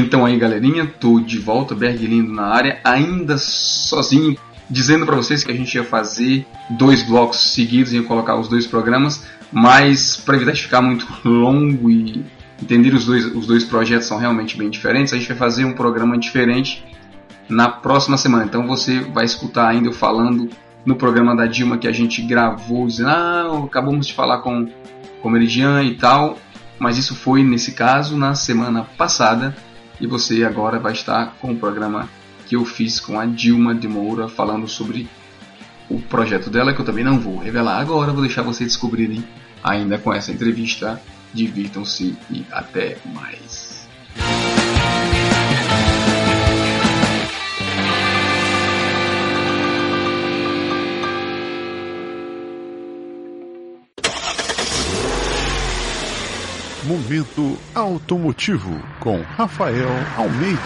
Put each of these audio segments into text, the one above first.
Então aí galerinha, tô de volta, Berg Lindo na área, ainda sozinho, dizendo para vocês que a gente ia fazer dois blocos seguidos, ia colocar os dois programas, mas para evitar de ficar muito longo e entender os dois, os dois projetos são realmente bem diferentes, a gente vai fazer um programa diferente na próxima semana. Então você vai escutar ainda eu falando no programa da Dilma que a gente gravou, dizendo, ah, acabamos de falar com, o Meridian e tal, mas isso foi nesse caso na semana passada e você agora vai estar com o programa que eu fiz com a Dilma de Moura falando sobre o projeto dela, que eu também não vou revelar agora, vou deixar vocês descobrirem ainda com essa entrevista. Divirtam-se e até mais. Momento Automotivo com Rafael Almeida.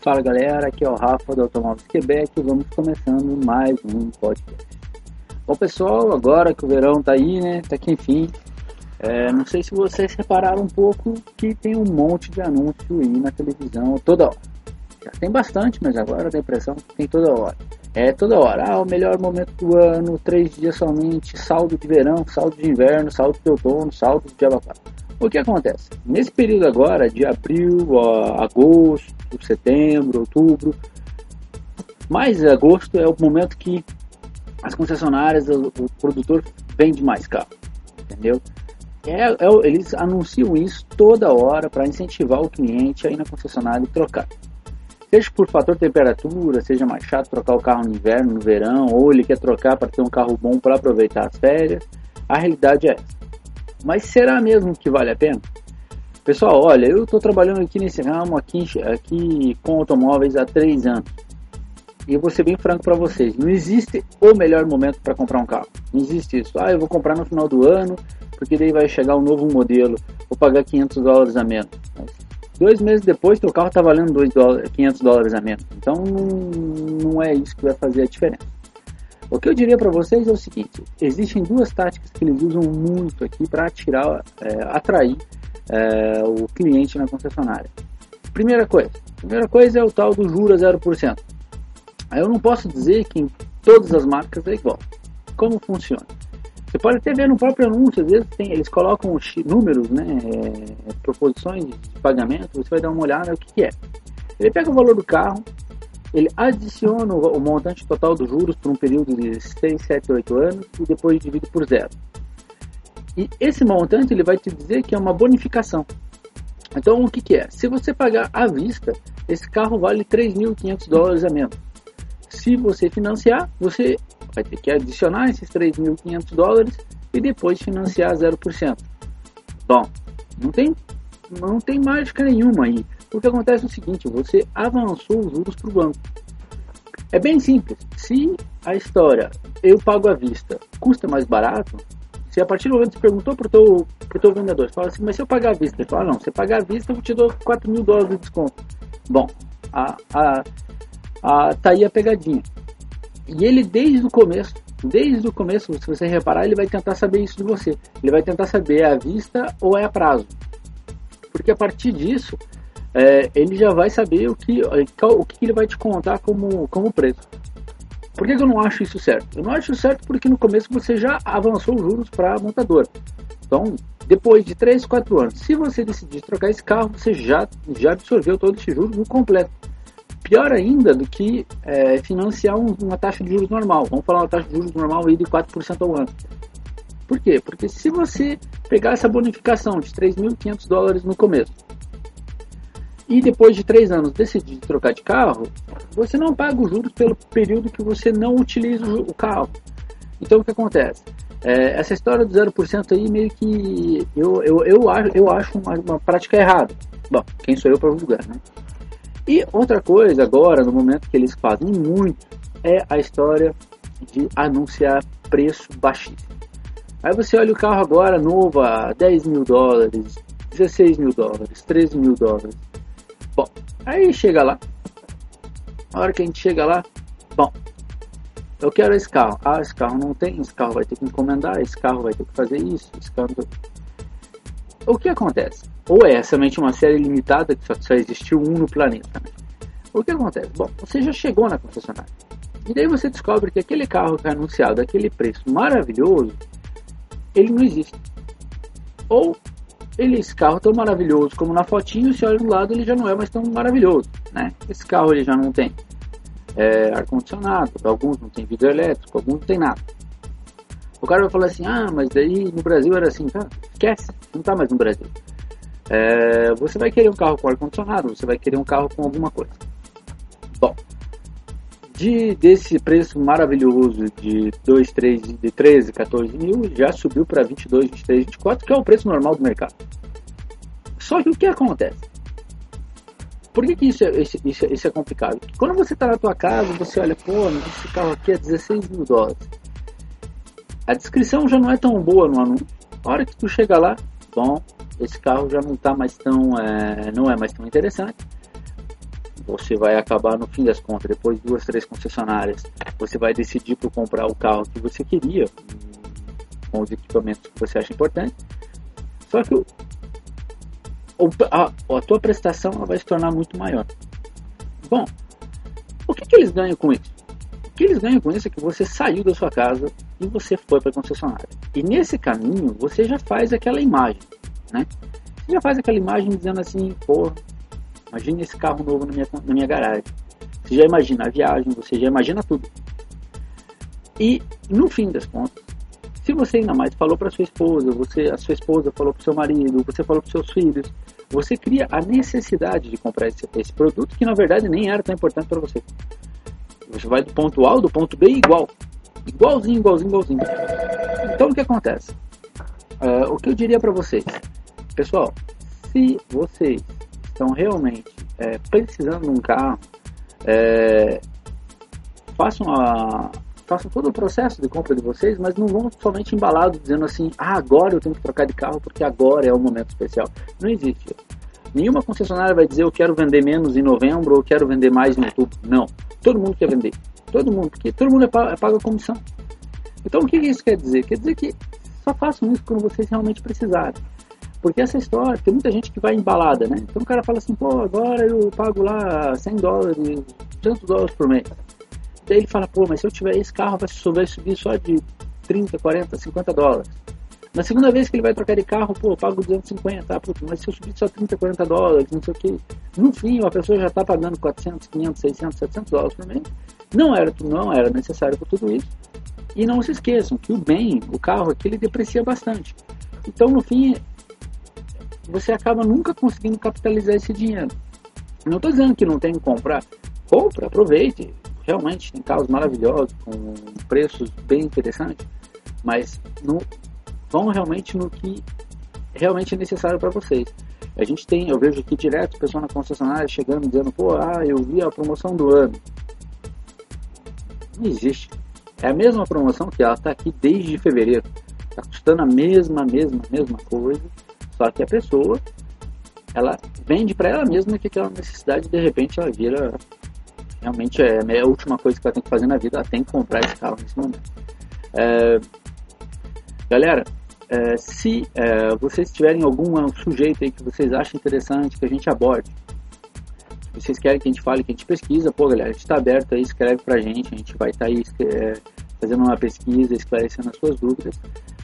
Fala galera, aqui é o Rafa do Automóveis Quebec e vamos começando mais um podcast. Bom pessoal, agora que o verão tá aí, né? Tá aqui enfim. É, não sei se vocês repararam um pouco que tem um monte de anúncio aí na televisão toda hora. Já tem bastante, mas agora tem a impressão que tem toda hora. É toda hora. Ah, o melhor momento do ano, três dias somente, saldo de verão, saldo de inverno, saldo de outono, saldo de abacate. O que acontece? Nesse período agora, de abril, a agosto, setembro, outubro, mais agosto é o momento que as concessionárias, o, o produtor vende mais carro, entendeu? É, é, eles anunciam isso toda hora para incentivar o cliente a ir na concessionária e trocar. Seja por fator temperatura, seja mais chato trocar o carro no inverno, no verão, ou ele quer trocar para ter um carro bom para aproveitar as férias, a realidade é essa. Mas será mesmo que vale a pena? Pessoal, olha, eu estou trabalhando aqui nesse ramo, aqui, aqui com automóveis há três anos. E eu vou ser bem franco para vocês, não existe o melhor momento para comprar um carro. Não existe isso. Ah, eu vou comprar no final do ano, porque daí vai chegar um novo modelo, vou pagar 500 dólares a menos. Dois meses depois, teu carro está valendo 2 dólares, 500 dólares a menos. Então, não, não é isso que vai fazer a diferença. O que eu diria para vocês é o seguinte: existem duas táticas que eles usam muito aqui para tirar, é, atrair é, o cliente na concessionária. Primeira coisa, primeira coisa é o tal do juros 0%. Aí eu não posso dizer que em todas as marcas é igual. Como funciona? Você pode até ver no próprio anúncio, às vezes tem, eles colocam números, né, é, proposições de pagamento, você vai dar uma olhada o que, que é. Ele pega o valor do carro, ele adiciona o, o montante total dos juros por um período de 6, 7, 8 anos e depois divide por zero. E esse montante ele vai te dizer que é uma bonificação. Então o que, que é? Se você pagar à vista, esse carro vale 3.500 dólares a menos. Se você financiar, você vai ter que adicionar esses 3.500 dólares e depois financiar 0%. Bom, não tem, não tem mágica nenhuma aí. O que acontece é o seguinte, você avançou os juros para o banco. É bem simples. Se a história eu pago à vista custa mais barato, se a partir do momento que você perguntou para o teu, pro teu vendedor, fala assim, mas se eu pagar à vista, ele fala, não, se pagar à vista eu te dou 4 mil dólares de desconto. Bom, a, a, a, tá aí a pegadinha. E ele desde o começo, desde o começo, se você reparar, ele vai tentar saber isso de você. Ele vai tentar saber é à vista ou é a prazo. Porque a partir disso, é, ele já vai saber o que, o que ele vai te contar como, como preço. Por que, que eu não acho isso certo? Eu não acho certo porque no começo você já avançou os juros para a montadora. Então, depois de 3, 4 anos, se você decidir trocar esse carro, você já, já absorveu todo esse juros no completo pior ainda do que é, financiar um, uma taxa de juros normal. Vamos falar uma taxa de juros normal aí de 4% ao ano. Por quê? Porque se você pegar essa bonificação de 3.500 dólares no começo e depois de três anos decidir trocar de carro, você não paga os juros pelo período que você não utiliza o carro. Então o que acontece? É, essa história do 0% aí meio que eu, eu, eu, acho, eu acho uma, uma prática errada. Bom, quem sou eu para julgar, né? E outra coisa agora, no momento que eles fazem muito, é a história de anunciar preço baixíssimo. Aí você olha o carro agora novo a 10 mil dólares, 16 mil dólares, 13 mil dólares. Bom, aí chega lá. A hora que a gente chega lá, bom, eu quero esse carro. Ah, esse carro não tem, esse carro vai ter que encomendar, esse carro vai ter que fazer isso, esse carro. O que acontece? Ou é somente uma série limitada que só, só existiu um no planeta. O que acontece? Bom, você já chegou na concessionária. E daí você descobre que aquele carro que é anunciado, aquele preço maravilhoso, ele não existe. Ou ele, esse carro tão maravilhoso como na fotinho, se olha do lado, ele já não é mais tão maravilhoso. Né? Esse carro ele já não tem é, ar-condicionado, alguns não tem vidro elétrico, alguns não tem nada. O cara vai falar assim, ah, mas daí no Brasil era assim, tá? Esquece, não tá mais no Brasil. É, você vai querer um carro com ar-condicionado, você vai querer um carro com alguma coisa. Bom, de, desse preço maravilhoso de 2, 3, de 13, 14 mil, já subiu para 22, 23, 24, que é o preço normal do mercado. Só que o que acontece? Por que, que isso, é, isso, isso, isso é complicado? Quando você está na tua casa, você olha, pô, esse carro aqui é 16 mil dólares. A descrição já não é tão boa no anúncio. A hora que tu chega lá, bom, esse carro já não tá mais tão, é, não é mais tão interessante. Você vai acabar no fim das contas, depois de duas, três concessionárias, você vai decidir por comprar o carro que você queria, com os equipamentos que você acha importante. Só que a, a tua prestação vai se tornar muito maior. Bom, o que, que eles ganham com isso? O que eles ganham com isso é que você saiu da sua casa e você foi para a concessionária. E nesse caminho você já faz aquela imagem, né? Já faz aquela imagem dizendo assim, pô, imagina esse carro novo na minha, na minha garagem. Você já imagina a viagem, você já imagina tudo. E no fim das contas, se você ainda mais falou para sua esposa, você, a sua esposa falou para seu marido, você falou para seus filhos, você cria a necessidade de comprar esse, esse produto que na verdade nem era tão importante para você. Você vai do ponto A ao do ponto B igual, igualzinho, igualzinho, igualzinho. Então o que acontece? Uh, o que eu diria para vocês, pessoal, se vocês estão realmente é, precisando de um carro, é, façam a façam todo o processo de compra de vocês, mas não vão somente embalados dizendo assim, ah, agora eu tenho que trocar de carro porque agora é o momento especial. Não existe. Nenhuma concessionária vai dizer eu quero vender menos em novembro ou eu quero vender mais em outubro. Não. Todo mundo quer vender. Todo mundo, porque todo mundo é é paga comissão. Então o que isso quer dizer? Quer dizer que só façam isso quando vocês realmente precisarem. Porque essa história, tem muita gente que vai embalada, né? Então o cara fala assim, pô, agora eu pago lá 100 dólares, 200 dólares por mês. Daí ele fala, pô, mas se eu tiver esse carro vai subir só de 30, 40, 50 dólares. Na segunda vez que ele vai trocar de carro, pô, eu pago 250, tá? Pô, mas se eu subir só 30, 40 dólares, não sei o que. No fim, a pessoa já está pagando 400, 500, 600, 700 dólares por mês. Não era, não era necessário por tudo isso. E não se esqueçam que o bem, o carro aqui, ele deprecia bastante. Então, no fim, você acaba nunca conseguindo capitalizar esse dinheiro. Não estou dizendo que não tem que comprar. Compra, aproveite, realmente tem carros maravilhosos, com preços bem interessantes, mas no, vão realmente no que realmente é necessário para vocês. A gente tem, eu vejo aqui direto pessoa na concessionária chegando dizendo, pô, ah, eu vi a promoção do ano. Não existe. É a mesma promoção que ela está aqui desde fevereiro. Está custando a mesma, mesma, mesma coisa, só que a pessoa ela vende para ela mesma que aquela necessidade de repente ela vira realmente é, é a última coisa que ela tem que fazer na vida, ela tem que comprar esse carro nesse momento. É, galera, é, se é, vocês tiverem algum sujeito aí que vocês acham interessante que a gente aborde, se vocês querem que a gente fale, que a gente pesquisa, pô galera, a gente está aberto aí, escreve pra gente, a gente vai estar tá aí é, fazendo uma pesquisa, esclarecendo as suas dúvidas.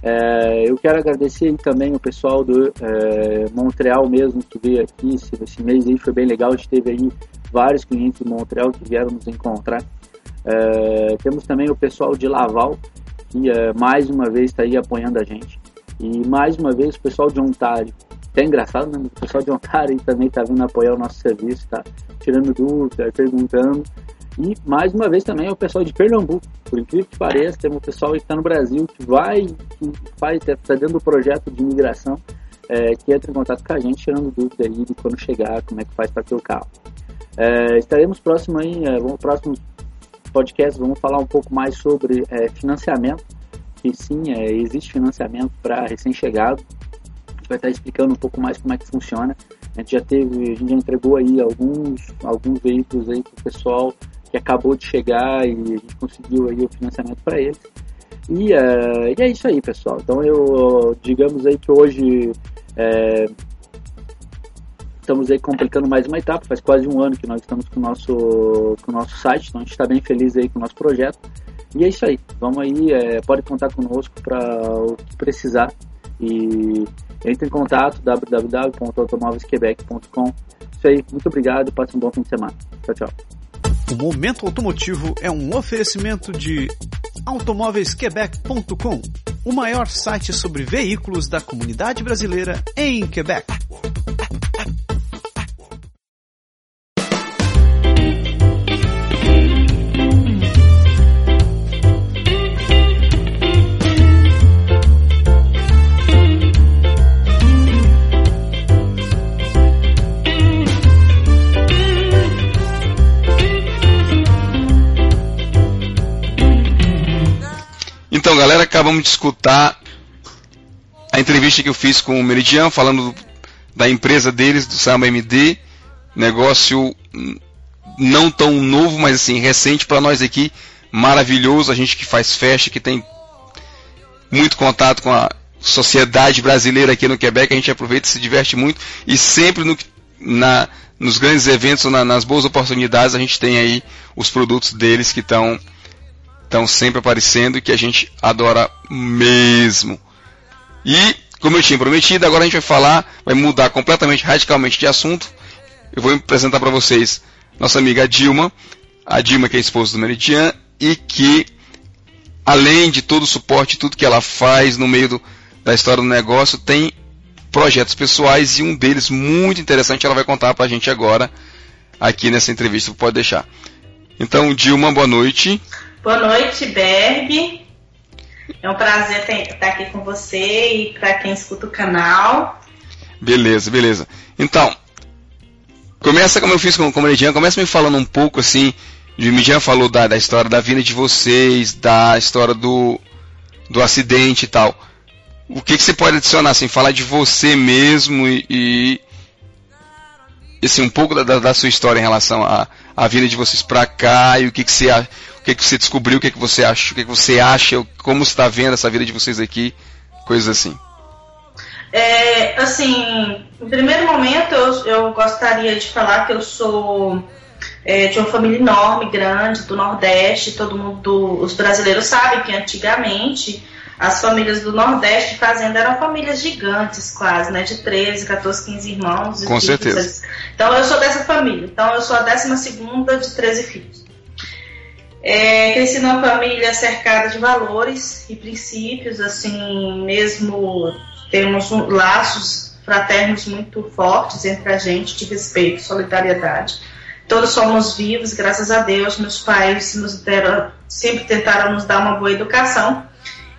É, eu quero agradecer também o pessoal do é, Montreal mesmo que veio aqui, esse, esse, mês aí foi bem legal, a gente teve aí vários clientes de Montreal que vieram nos encontrar. É, temos também o pessoal de Laval, que é, mais uma vez está aí apoiando a gente. E mais uma vez o pessoal de Ontário, é engraçado, né? O pessoal de Ontário também está vindo apoiar o nosso serviço, está tirando dúvida, perguntando. E mais uma vez também é o pessoal de Pernambuco, por incrível que pareça, tem um pessoal que está no Brasil que vai, que faz, está dentro do projeto de imigração, é, que entra em contato com a gente, tirando dúvida aí de quando chegar, como é que faz para ter o carro. É, estaremos próximo aí, é, vamos, próximo podcast, vamos falar um pouco mais sobre é, financiamento, que sim, é, existe financiamento para recém-chegado, a gente vai estar explicando um pouco mais como é que funciona. A gente já teve, a gente já entregou aí alguns, alguns veículos aí para o pessoal que acabou de chegar e a gente conseguiu aí o financiamento para eles. E, uh, e, é isso aí, pessoal. Então eu, digamos aí que hoje é, estamos aí complicando mais uma etapa. Faz quase um ano que nós estamos com o nosso, com o nosso site, então a gente está bem feliz aí com o nosso projeto. E é isso aí. Vamos aí, é, pode contar conosco para o que precisar. E entre em contato www.automóveisquebec.com. Isso aí, muito obrigado passe um bom fim de semana. Tchau, tchau. O Momento Automotivo é um oferecimento de automóveisquebec.com, o maior site sobre veículos da comunidade brasileira em Quebec. Acabamos de escutar a entrevista que eu fiz com o Meridian, falando da empresa deles, do Samba MD, negócio não tão novo, mas assim, recente para nós aqui, maravilhoso, a gente que faz festa, que tem muito contato com a sociedade brasileira aqui no Quebec, a gente aproveita e se diverte muito, e sempre no, na, nos grandes eventos, na, nas boas oportunidades, a gente tem aí os produtos deles que estão estão sempre aparecendo e que a gente adora mesmo. E, como eu tinha prometido, agora a gente vai falar, vai mudar completamente, radicalmente de assunto. Eu vou apresentar para vocês nossa amiga Dilma, a Dilma que é esposa do Meridian e que, além de todo o suporte, tudo que ela faz no meio do, da história do negócio, tem projetos pessoais e um deles muito interessante ela vai contar para a gente agora aqui nessa entrevista. Pode deixar. Então, Dilma, boa noite. Boa noite, Berg. É um prazer estar aqui com você e para quem escuta o canal. Beleza, beleza. Então, começa como eu fiz com, o Meridian, começa me falando um pouco assim. O Meridian falou da, da história da vinda de vocês, da história do, do acidente e tal. O que, que você pode adicionar, assim, falar de você mesmo e, e assim, um pouco da, da, sua história em relação à, à vinda de vocês para cá e o que, que você o que, que você descobriu, o que, que você acha, o que, que você acha, como está vendo essa vida de vocês aqui, coisas assim. É, assim, em primeiro momento eu, eu gostaria de falar que eu sou é, de uma família enorme, grande, do Nordeste, todo mundo, os brasileiros sabem que antigamente as famílias do Nordeste de fazenda eram famílias gigantes quase, né? De 13, 14, 15 irmãos. Com certeza. Então eu sou dessa família. Então eu sou a décima segunda de 13 filhos. É, cresci numa família cercada de valores e princípios, assim, mesmo temos um, laços fraternos muito fortes entre a gente, de respeito, solidariedade. Todos somos vivos, graças a Deus. Meus pais nos deram, sempre tentaram nos dar uma boa educação.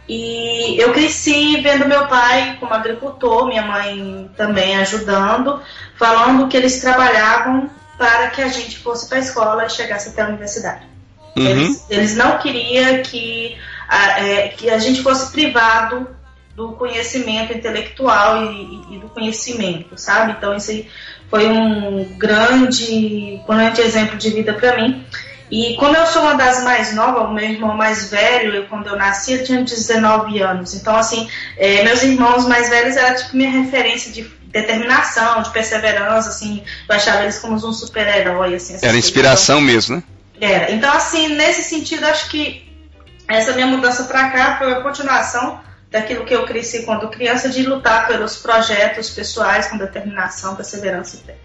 E eu cresci vendo meu pai como agricultor, minha mãe também ajudando, falando que eles trabalhavam para que a gente fosse para a escola e chegasse até a universidade. Uhum. Eles, eles, não queriam que a, é, que a gente fosse privado do conhecimento intelectual e, e, do conhecimento, sabe? Então isso foi um grande, grande exemplo de vida para mim. E como eu sou uma das mais novas, o meu irmão mais velho, eu, quando eu nasci, eu tinha 19 anos. Então, assim, é, meus irmãos mais velhos eram tipo minha referência de determinação, de perseverança, assim, eu achava eles como um super-herói, assim. Era inspiração então, mesmo, né? Era. Então, assim, nesse sentido, acho que essa minha mudança para cá foi a continuação daquilo que eu cresci quando criança, de lutar pelos projetos pessoais com determinação, perseverança e fé.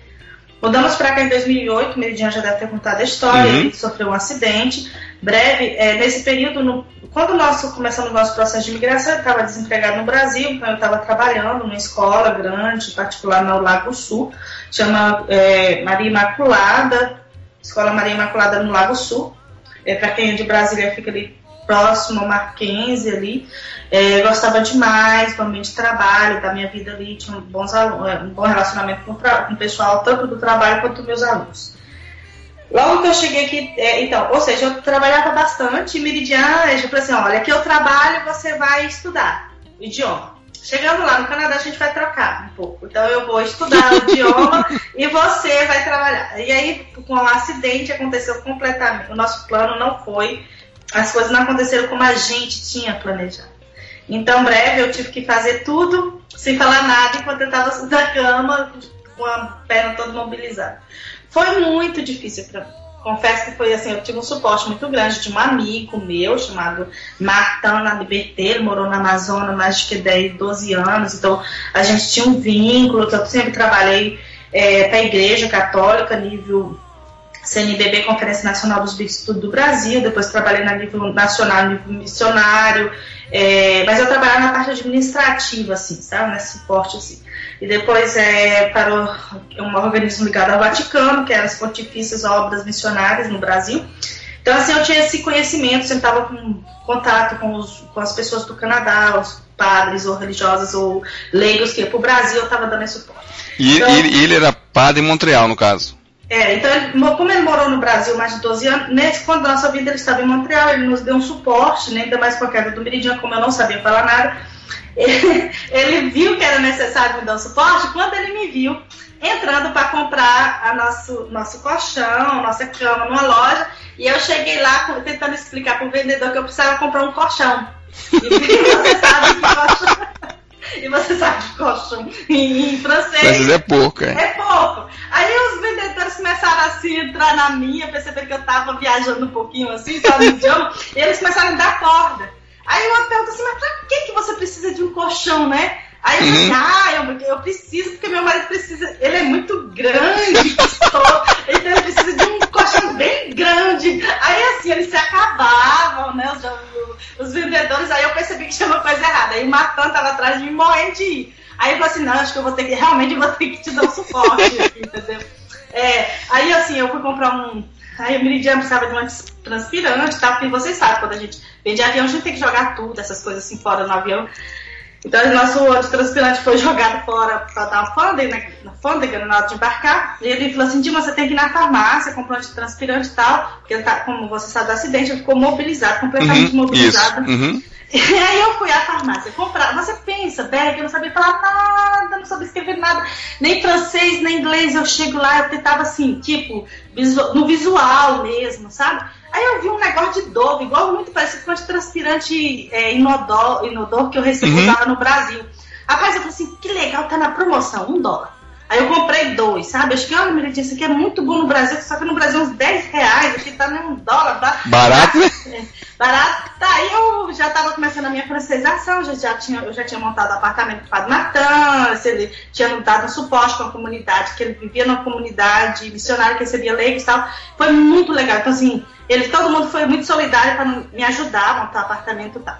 Mudamos para cá em 2008, o Meridian já deve ter contado a história, uhum. ele sofreu um acidente, breve, é, nesse período, no, quando nós começamos o nosso processo de imigração, eu estava desempregado no Brasil, então eu estava trabalhando numa escola grande, particular no Lago Sul, chama é, Maria Imaculada, Escola Maria Imaculada no Lago Sul. É, Para quem é de Brasília, fica ali próximo ao Mackenzie ali. É, gostava demais do ambiente de trabalho, da minha vida ali, tinha um, bons alunos, é, um bom relacionamento com, com o pessoal, tanto do trabalho quanto dos meus alunos. Logo que eu cheguei aqui, é, então, ou seja, eu trabalhava bastante Meridiana, eu falei assim, olha, aqui eu trabalho, você vai estudar idioma. Chegando lá no Canadá, a gente vai trocar um pouco. Então eu vou estudar o idioma e você vai trabalhar. E aí, com um acidente, aconteceu completamente. O nosso plano não foi, as coisas não aconteceram como a gente tinha planejado. Então, breve, eu tive que fazer tudo sem falar nada enquanto eu estava na cama, com a perna toda mobilizada. Foi muito difícil para mim. Confesso que foi assim, eu tive um suporte muito grande de um amigo meu chamado Martana Liberté, ele morou na Amazônia mais de que 10, 12 anos, então a gente tinha um vínculo, eu sempre trabalhei é, para a Igreja Católica, nível CNBB, Conferência Nacional dos Bispos do Brasil, depois trabalhei na nível nacional, nível missionário, é, mas eu trabalhava na parte administrativa, assim, sabe, nesse suporte, assim. E depois é, para um organismo ligado ao Vaticano, que era as Pontifícias Obras Missionárias no Brasil. Então, assim, eu tinha esse conhecimento, sempre estava com contato com, os, com as pessoas do Canadá, os padres ou religiosas ou leigos que ia para o Brasil, eu estava dando esse suporte. E então, ele, ele era padre em Montreal, no caso? É, então, ele, como ele morou no Brasil mais de 12 anos, nesse, quando a nossa vida ele estava em Montreal, ele nos deu um suporte, né, ainda mais com a queda do Meridiano, como eu não sabia falar nada, ele, ele, viu que era necessário me dar um suporte quando ele me viu entrando para comprar a nosso, nosso colchão, nossa cama numa loja, e eu cheguei lá tentando explicar para o vendedor que eu precisava comprar um colchão. E você sabe que colchão... E você sabe que colchão em, em francês. Mas é pouco, é. É pouco. Aí os vendedores começaram assim a entrar na minha, perceberam que eu tava viajando um pouquinho assim, só no idioma, e eles começaram a me dar corda. Aí eu pergunto assim, mas pra que, que você precisa de um colchão, né? Aí eu uhum. ah, eu, eu, preciso, porque meu marido precisa, ele é muito grande, então ele precisa de um colchão bem grande. Aí assim, eles se acabavam, né? Os, os vendedores, aí eu percebi que tinha uma coisa errada. Aí o Matan tava atrás de mim morrendo de ir. Aí eu falei assim, não, acho que eu vou ter que, realmente vou ter que te dar um suporte entendeu? É, aí assim, eu fui comprar um. Aí o Meridiano precisava de uma transpirante, tá? Porque vocês sabem, quando a gente vem de avião, a gente tem que jogar tudo, essas coisas assim fora no avião. Então, o nosso antitranspirante foi jogado fora para dar uma né, na fôndega na hora de embarcar. E ele falou assim: Dima, você tem que ir na farmácia, comprar um antitranspirante e tal, porque ele tá, como você sabe do acidente, ele ficou mobilizado, completamente uhum, mobilizado. Uhum. E aí eu fui à farmácia comprar. Você pensa, Berg, eu não sabia falar nada, não sabia escrever nada, nem francês, nem inglês. Eu chego lá, eu tentava assim, tipo, no visual mesmo, sabe? Aí eu vi um negócio de Dove, igual muito parecido com o transpirante é, inodor, inodor que eu recebi uhum. no Brasil. Rapaz, eu falei assim, que legal, tá na promoção, um dólar. Aí eu comprei dois, sabe? Acho que, olha, Meritinha, isso aqui é muito bom no Brasil, só que no Brasil uns 10 reais, aqui tá nem um dólar. Tá, barato, né? Barato. Tá, aí eu já tava começando a minha francesização, já, já tinha, eu já tinha montado apartamento o Padre Natan, ele tinha dado um suporte com a comunidade, que ele vivia numa comunidade missionária que recebia leigos e tal. Foi muito legal. Então, assim, ele, todo mundo foi muito solidário para me ajudar a montar apartamento e tal.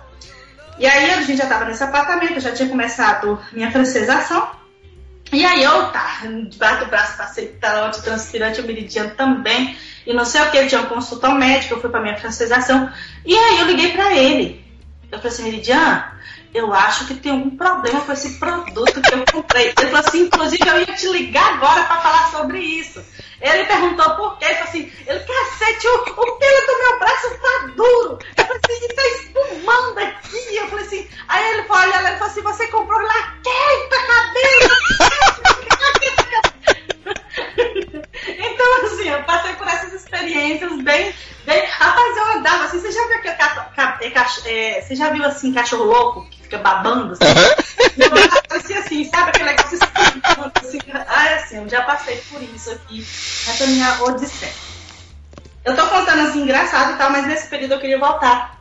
E aí a gente já estava nesse apartamento, eu já tinha começado minha francesização. E aí eu, tá, debaixo do braço, passei talão de transpirante, o meridiano também, e não sei o que, ele tinha uma consulta ao médico, eu fui para minha francização. E aí eu liguei para ele. Eu falei assim, meridiano, eu acho que tem algum problema com esse produto que eu comprei. Ele falou assim, inclusive eu ia te ligar agora para falar sobre isso. Ele perguntou por quê, ele falou assim, ele, cacete, o, o pelo do meu braço tá duro. Eu falei assim, tá espumando aqui. Eu falei assim, aí ele foi olhar, ele falou assim, você comprou laquei pra cabelo. então, assim, eu passei por essas experiências bem, bem... Rapaz, eu andava assim, você já viu aquele é, você já viu assim, cachorro louco fica babando? Assim? Meu braço parecia assim, sabe aquele negócio assim? Ah, é assim, eu já passei por isso aqui, essa minha odisseia. Eu tô contando assim, engraçado e tal, mas nesse período eu queria voltar.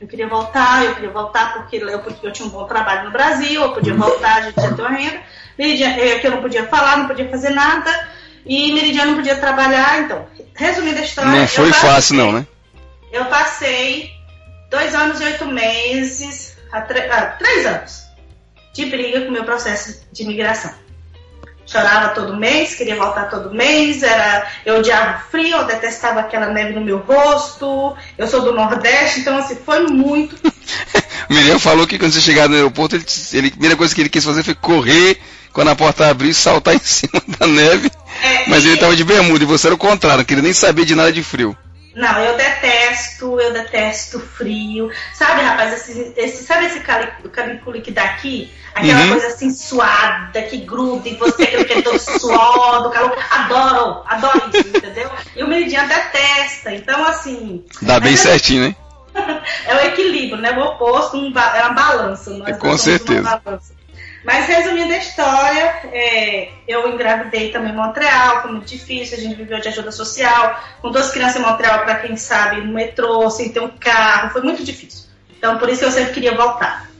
Eu queria voltar, eu queria voltar porque eu, porque eu tinha um bom trabalho no Brasil, eu podia voltar, a gente já ter uma renda. Eu, que eu não podia falar, não podia fazer nada. E Meridiano não podia trabalhar, então, resumindo a história. Não foi fácil, não, né? eu passei dois anos e oito meses, a ah, três anos, de briga com o meu processo de imigração. Chorava todo mês, queria voltar todo mês, era, eu odiava frio, eu detestava aquela neve no meu rosto, eu sou do Nordeste, então assim, foi muito. o Miriam falou que quando você chegar no aeroporto, ele, ele, a primeira coisa que ele quis fazer foi correr quando a porta abriu saltar em cima da neve. É, mas ele estava de bermuda e você era o contrário, não queria nem saber de nada de frio. Não, eu detesto, eu detesto frio. Sabe, rapaz, esse, esse sabe esse calicule que dá aqui? Aquela uhum. coisa assim suada, que gruda em você, aquele que é do suor, do calor. Adoro, adoro isso, entendeu? E o Meridiano detesta. Então, assim. Dá bem é, certinho, né? é o equilíbrio, né? O oposto um, é uma balança. É, com certeza. Mas resumindo a história, é, eu engravidei também em Montreal, foi muito difícil, a gente viveu de ajuda social, com duas crianças em Montreal, para quem sabe, no metrô, sem ter um carro, foi muito difícil. Então por isso eu sempre queria voltar.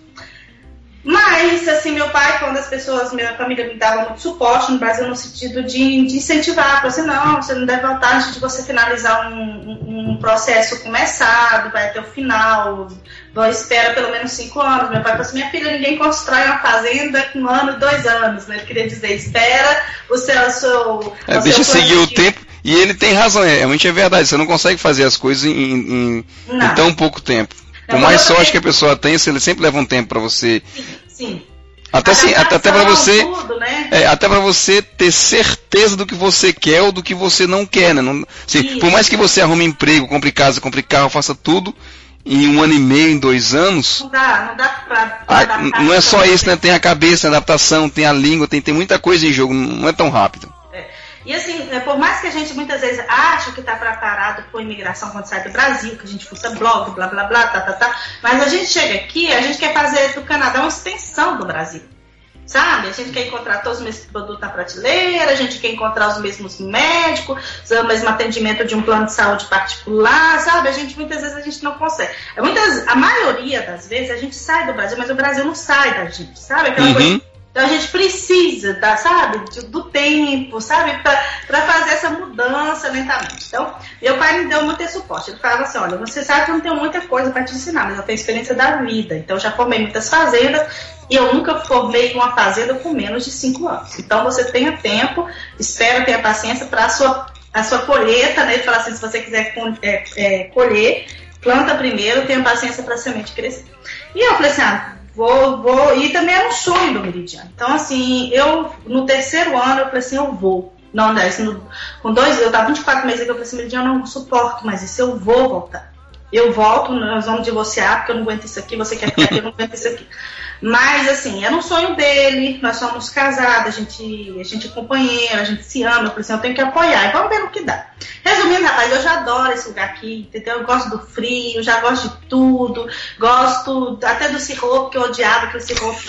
Mas, assim, meu pai, quando as pessoas, minha família me dava muito suporte no Brasil, no sentido de, de incentivar, para assim, não, você não deve voltar antes de você finalizar um, um, processo começado, vai até o final, Bom, espera pelo menos cinco anos. Meu pai falou assim: minha filha, ninguém constrói uma fazenda com um ano dois anos. Né? Ele queria dizer: espera o seu. O seu é, o deixa seu seguir o tempo. E ele tem razão, é, realmente é verdade. Você não consegue fazer as coisas em, em, em tão pouco tempo. Por mais sorte que a pessoa tenha, ele sempre leva um tempo para você. Sim, sim. Até, sim, até, até para você, tudo, né? é, até para você ter certeza do que você quer ou do que você não quer, né? Não, assim, por mais que você arrume emprego, compre casa, compre carro, faça tudo, em um ano e meio, em dois anos. Não dá, não dá pra. pra a, ah, não é só isso, né? Tem a cabeça, a adaptação, tem a língua, tem, tem muita coisa em jogo, não é tão rápido. E assim, é, por mais que a gente muitas vezes ache que está preparado para imigração quando sai do Brasil, que a gente escuta blog, blá blá blá, tá, tá, tá, mas a gente chega aqui, a gente quer fazer do Canadá uma extensão do Brasil sabe? A gente quer encontrar todos os mesmos produtos na prateleira, a gente quer encontrar os mesmos médicos, o mesmo atendimento de um plano de saúde particular, sabe? A gente muitas vezes a gente não consegue. Muitas, a maioria das vezes a gente sai do Brasil, mas o Brasil não sai da gente, sabe? Aquela uhum. coisa então a gente precisa, da, sabe, do tempo, sabe, para fazer essa mudança lentamente. Então, meu pai me deu muito suporte. Ele falava assim: olha, você sabe que eu não tenho muita coisa para te ensinar, mas eu tenho experiência da vida. Então, já formei muitas fazendas e eu nunca formei uma fazenda com menos de cinco anos. Então, você tenha tempo, espera, tenha paciência para a sua, a sua colheita, né? Ele fala assim: se você quiser é, é, colher, planta primeiro, tenha paciência para a semente crescer. E eu falei assim: ah, Vou, vou. E também era um sonho do Meridiano. Então, assim, eu, no terceiro ano, eu falei assim: eu vou. Não, André, assim, com dois, eu tava 24 meses que eu falei assim: Meridiano, eu não suporto mais isso, eu vou voltar. Eu volto, nós vamos divorciar, porque eu não aguento isso aqui, você quer aqui, eu não aguento isso aqui. Mas, assim, era um sonho dele, nós somos casados, a gente, a gente é companheiro, a gente se ama, falei assim, eu tenho que apoiar, e vamos ver no que dá. Resumindo, rapaz, eu já adoro esse lugar aqui, entendeu? Eu gosto do frio, já gosto de tudo, gosto até do sirope, que eu odiava aquele sirope,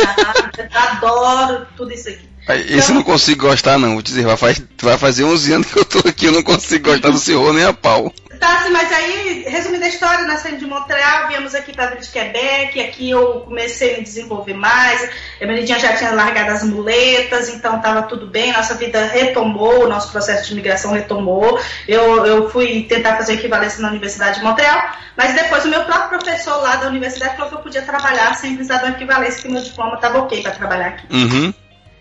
adoro tudo isso aqui. Esse então, eu não consigo gostar, não. Vou te dizer, vai, faz, vai fazer 11 anos que eu tô aqui, eu não consigo gostar do Cirro nem a pau. Tá, assim, mas aí, resumindo a história, nós saímos de Montreal, viemos aqui para de Quebec, aqui eu comecei a me desenvolver mais, a Meridinha já tinha largado as muletas, então estava tudo bem, nossa vida retomou, o nosso processo de imigração retomou. Eu, eu fui tentar fazer equivalência na Universidade de Montreal, mas depois o meu próprio professor lá da universidade falou que eu podia trabalhar sem precisar de uma equivalência, que meu diploma estava ok para trabalhar aqui. Uhum.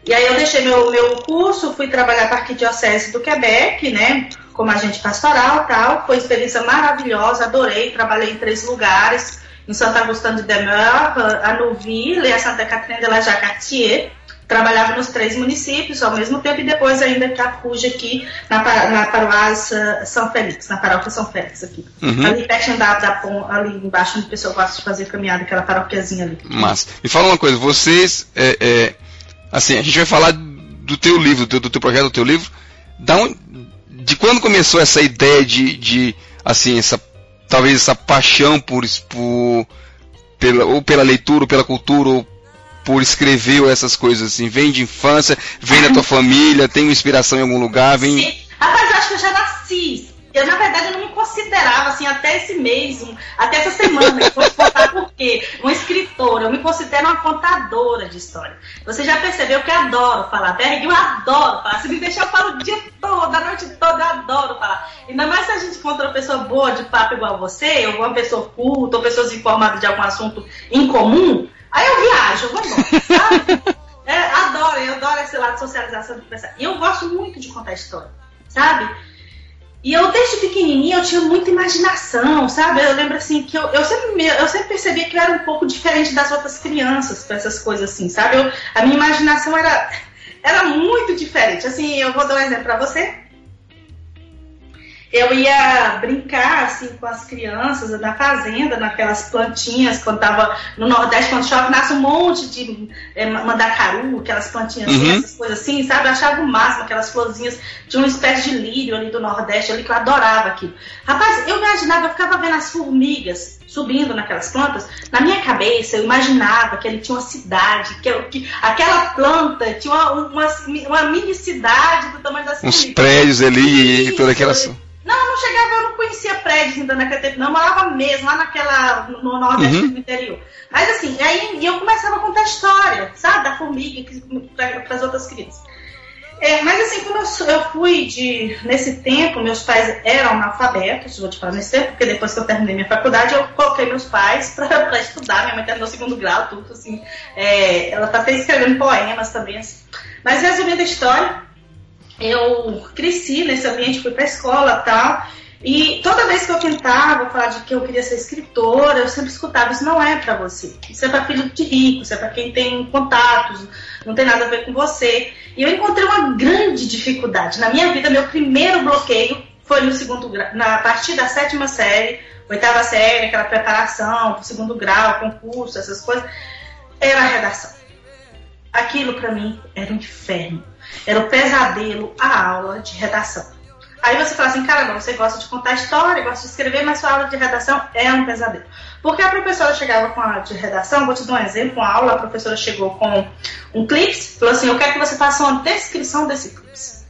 E aí eu deixei meu, meu curso, fui trabalhar para a Arquidiocese do Quebec, né? Como agente pastoral tal. Foi uma experiência maravilhosa, adorei. Trabalhei em três lugares, em Santo Agostinho de Demeure, a Nouville e a Santa Catherine de la Jacatier. Trabalhava nos três municípios ao mesmo tempo e depois ainda Capuja aqui na, na paróquia São Félix, na paróquia São Félix aqui. Uhum. Ali perto da, da ali embaixo onde o pessoal gosta de fazer caminhada, aquela paróquiazinha ali. Mas, me fala uma coisa, vocês é, é Assim, a gente vai falar do teu livro, do do teu projeto, do teu livro. Da onde, de quando começou essa ideia de, de assim, essa, talvez essa paixão por, por pela, ou pela leitura, ou pela cultura, ou por escrever ou essas coisas assim? Vem de infância, vem da tua família, tem uma inspiração em algum lugar, vem. Rapaz, eu acho que eu já nasci. Eu, na verdade, eu não considerava, assim, até esse mês, um, até essa semana, vou te contar por quê. Uma escritora, eu me considero uma contadora de história. Você já percebeu que eu adoro falar. Berg, eu adoro falar. Se me deixar, eu falo o dia todo, a noite toda, eu adoro falar. Ainda mais se a gente encontra uma pessoa boa de papo igual você, ou uma pessoa culta, ou pessoas informadas de algum assunto em comum, aí eu viajo, vou embora? É, adoro, eu adoro esse lado de socialização de pensar. E eu gosto muito de contar história, sabe? E eu, desde pequenininha, eu tinha muita imaginação, sabe? Eu lembro, assim, que eu, eu, sempre, eu sempre percebia que eu era um pouco diferente das outras crianças com essas coisas, assim, sabe? Eu, a minha imaginação era, era muito diferente. Assim, eu vou dar um exemplo para você eu ia brincar assim com as crianças na fazenda, naquelas plantinhas, quando tava no Nordeste, quando chove, nasce um monte de é, mandacaru, aquelas plantinhas, assim, uhum. essas coisas assim, sabe? Eu achava o máximo, aquelas florzinhas, tinha uma espécie de lírio ali do Nordeste ali que eu adorava aquilo. Rapaz, eu imaginava, eu ficava vendo as formigas subindo naquelas plantas, na minha cabeça eu imaginava que ele tinha uma cidade, que, que aquela planta tinha uma, uma, uma mini cidade do tamanho das Uns prédios ali e toda aquela. Não, não chegava, eu não conhecia prédios ainda naquele tempo, não, eu morava mesmo lá naquela, no Nordeste uhum. do interior. Mas assim, aí eu começava a contar história, sabe, da formiga para as outras crianças. É, mas assim, como eu, eu, fui de. Nesse tempo, meus pais eram analfabetos, vou te falar nesse tempo, porque depois que eu terminei minha faculdade, eu coloquei meus pais para estudar. Minha mãe terminou segundo grau, tudo assim. É, ela está até escrevendo poemas também. Assim. Mas resumindo a história, eu cresci nesse ambiente, fui para a escola tal. E toda vez que eu tentava falar de que eu queria ser escritora, eu sempre escutava: isso não é para você. Isso é para filho de rico, isso é para quem tem contatos, não tem nada a ver com você. E eu encontrei uma grande dificuldade. Na minha vida, meu primeiro bloqueio foi no segundo na partir da sétima série, oitava série, aquela preparação segundo grau, concurso, essas coisas, era a redação. Aquilo para mim era um inferno. Era o pesadelo a aula de redação. Aí você fala assim, caramba, você gosta de contar história, gosta de escrever, mas sua aula de redação é um pesadelo. Porque a professora chegava com a aula de redação, vou te dar um exemplo, uma aula, a professora chegou com um clips, falou assim, eu quero que você faça uma descrição desse clips.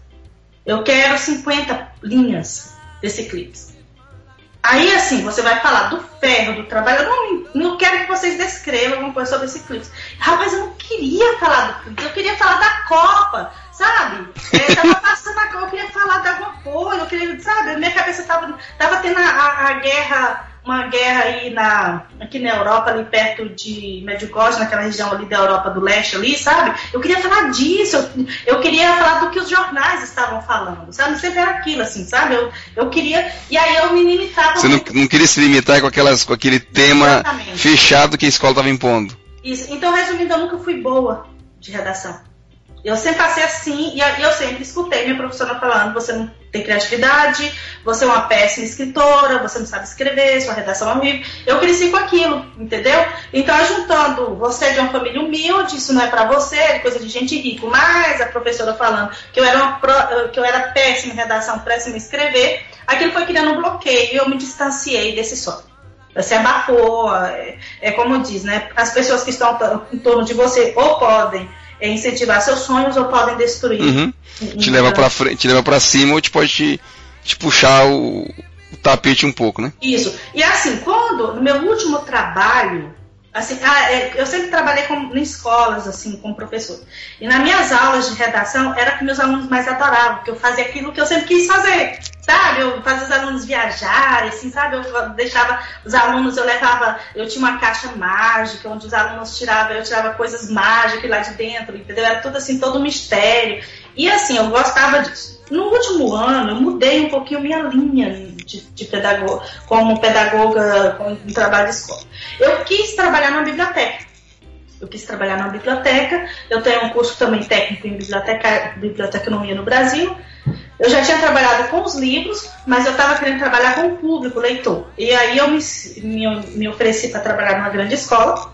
Eu quero 50 linhas desse clips. Aí, assim, você vai falar do ferro, do trabalho. Eu não, não quero que vocês descrevam alguma coisa sobre esse clipe. Rapaz, eu não queria falar do clipe, eu queria falar da Copa, sabe? É, tava passando a eu queria falar de alguma coisa, eu queria, sabe? Minha cabeça tava, tava tendo a, a guerra uma guerra aí na, aqui na Europa, ali perto de Medjugorje, naquela região ali da Europa do Leste ali, sabe? Eu queria falar disso, eu, eu queria falar do que os jornais estavam falando, sabe? Sempre era aquilo, assim, sabe? Eu, eu queria, e aí eu me limitava... Você não, não queria se limitar com, aquelas, com aquele tema Exatamente. fechado que a escola estava impondo. Isso, então resumindo, eu nunca fui boa de redação. Eu sempre passei assim e eu sempre escutei minha professora falando: você não tem criatividade, você é uma péssima escritora, você não sabe escrever, sua redação é horrível. Eu cresci com aquilo, entendeu? Então, juntando você de uma família humilde, isso não é para você, é coisa de gente rica, mas a professora falando que eu era, pro, que eu era péssima em redação, péssima em escrever, aquilo foi criando um bloqueio e eu me distanciei desse sonho você abafou, é, é, como diz, né? As pessoas que estão em torno de você ou podem é, incentivar seus sonhos ou podem destruir. Uhum. Te leva para frente, te leva para cima ou te pode te, te puxar o, o, tapete um pouco, né? Isso. E assim, quando no meu último trabalho, assim, ah, é, eu sempre trabalhei com, em escolas assim, com professor. E nas minhas aulas de redação era que meus alunos mais adoravam, porque eu fazia aquilo que eu sempre quis fazer sabe? Eu fazia os alunos viajarem, assim, sabe? Eu deixava os alunos, eu levava, eu tinha uma caixa mágica onde os alunos tiravam, eu tirava coisas mágicas lá de dentro, entendeu? Era tudo assim, todo um mistério. E assim, eu gostava disso. No último ano, eu mudei um pouquinho minha linha de, de pedagoga, como pedagoga com um trabalho de escola. Eu quis trabalhar na biblioteca. Eu quis trabalhar na biblioteca. Eu tenho um curso também técnico em biblioteca, biblioteconomia no Brasil. Eu já tinha trabalhado com os livros, mas eu estava querendo trabalhar com o público, o leitor. E aí eu me, me, me ofereci para trabalhar numa grande escola,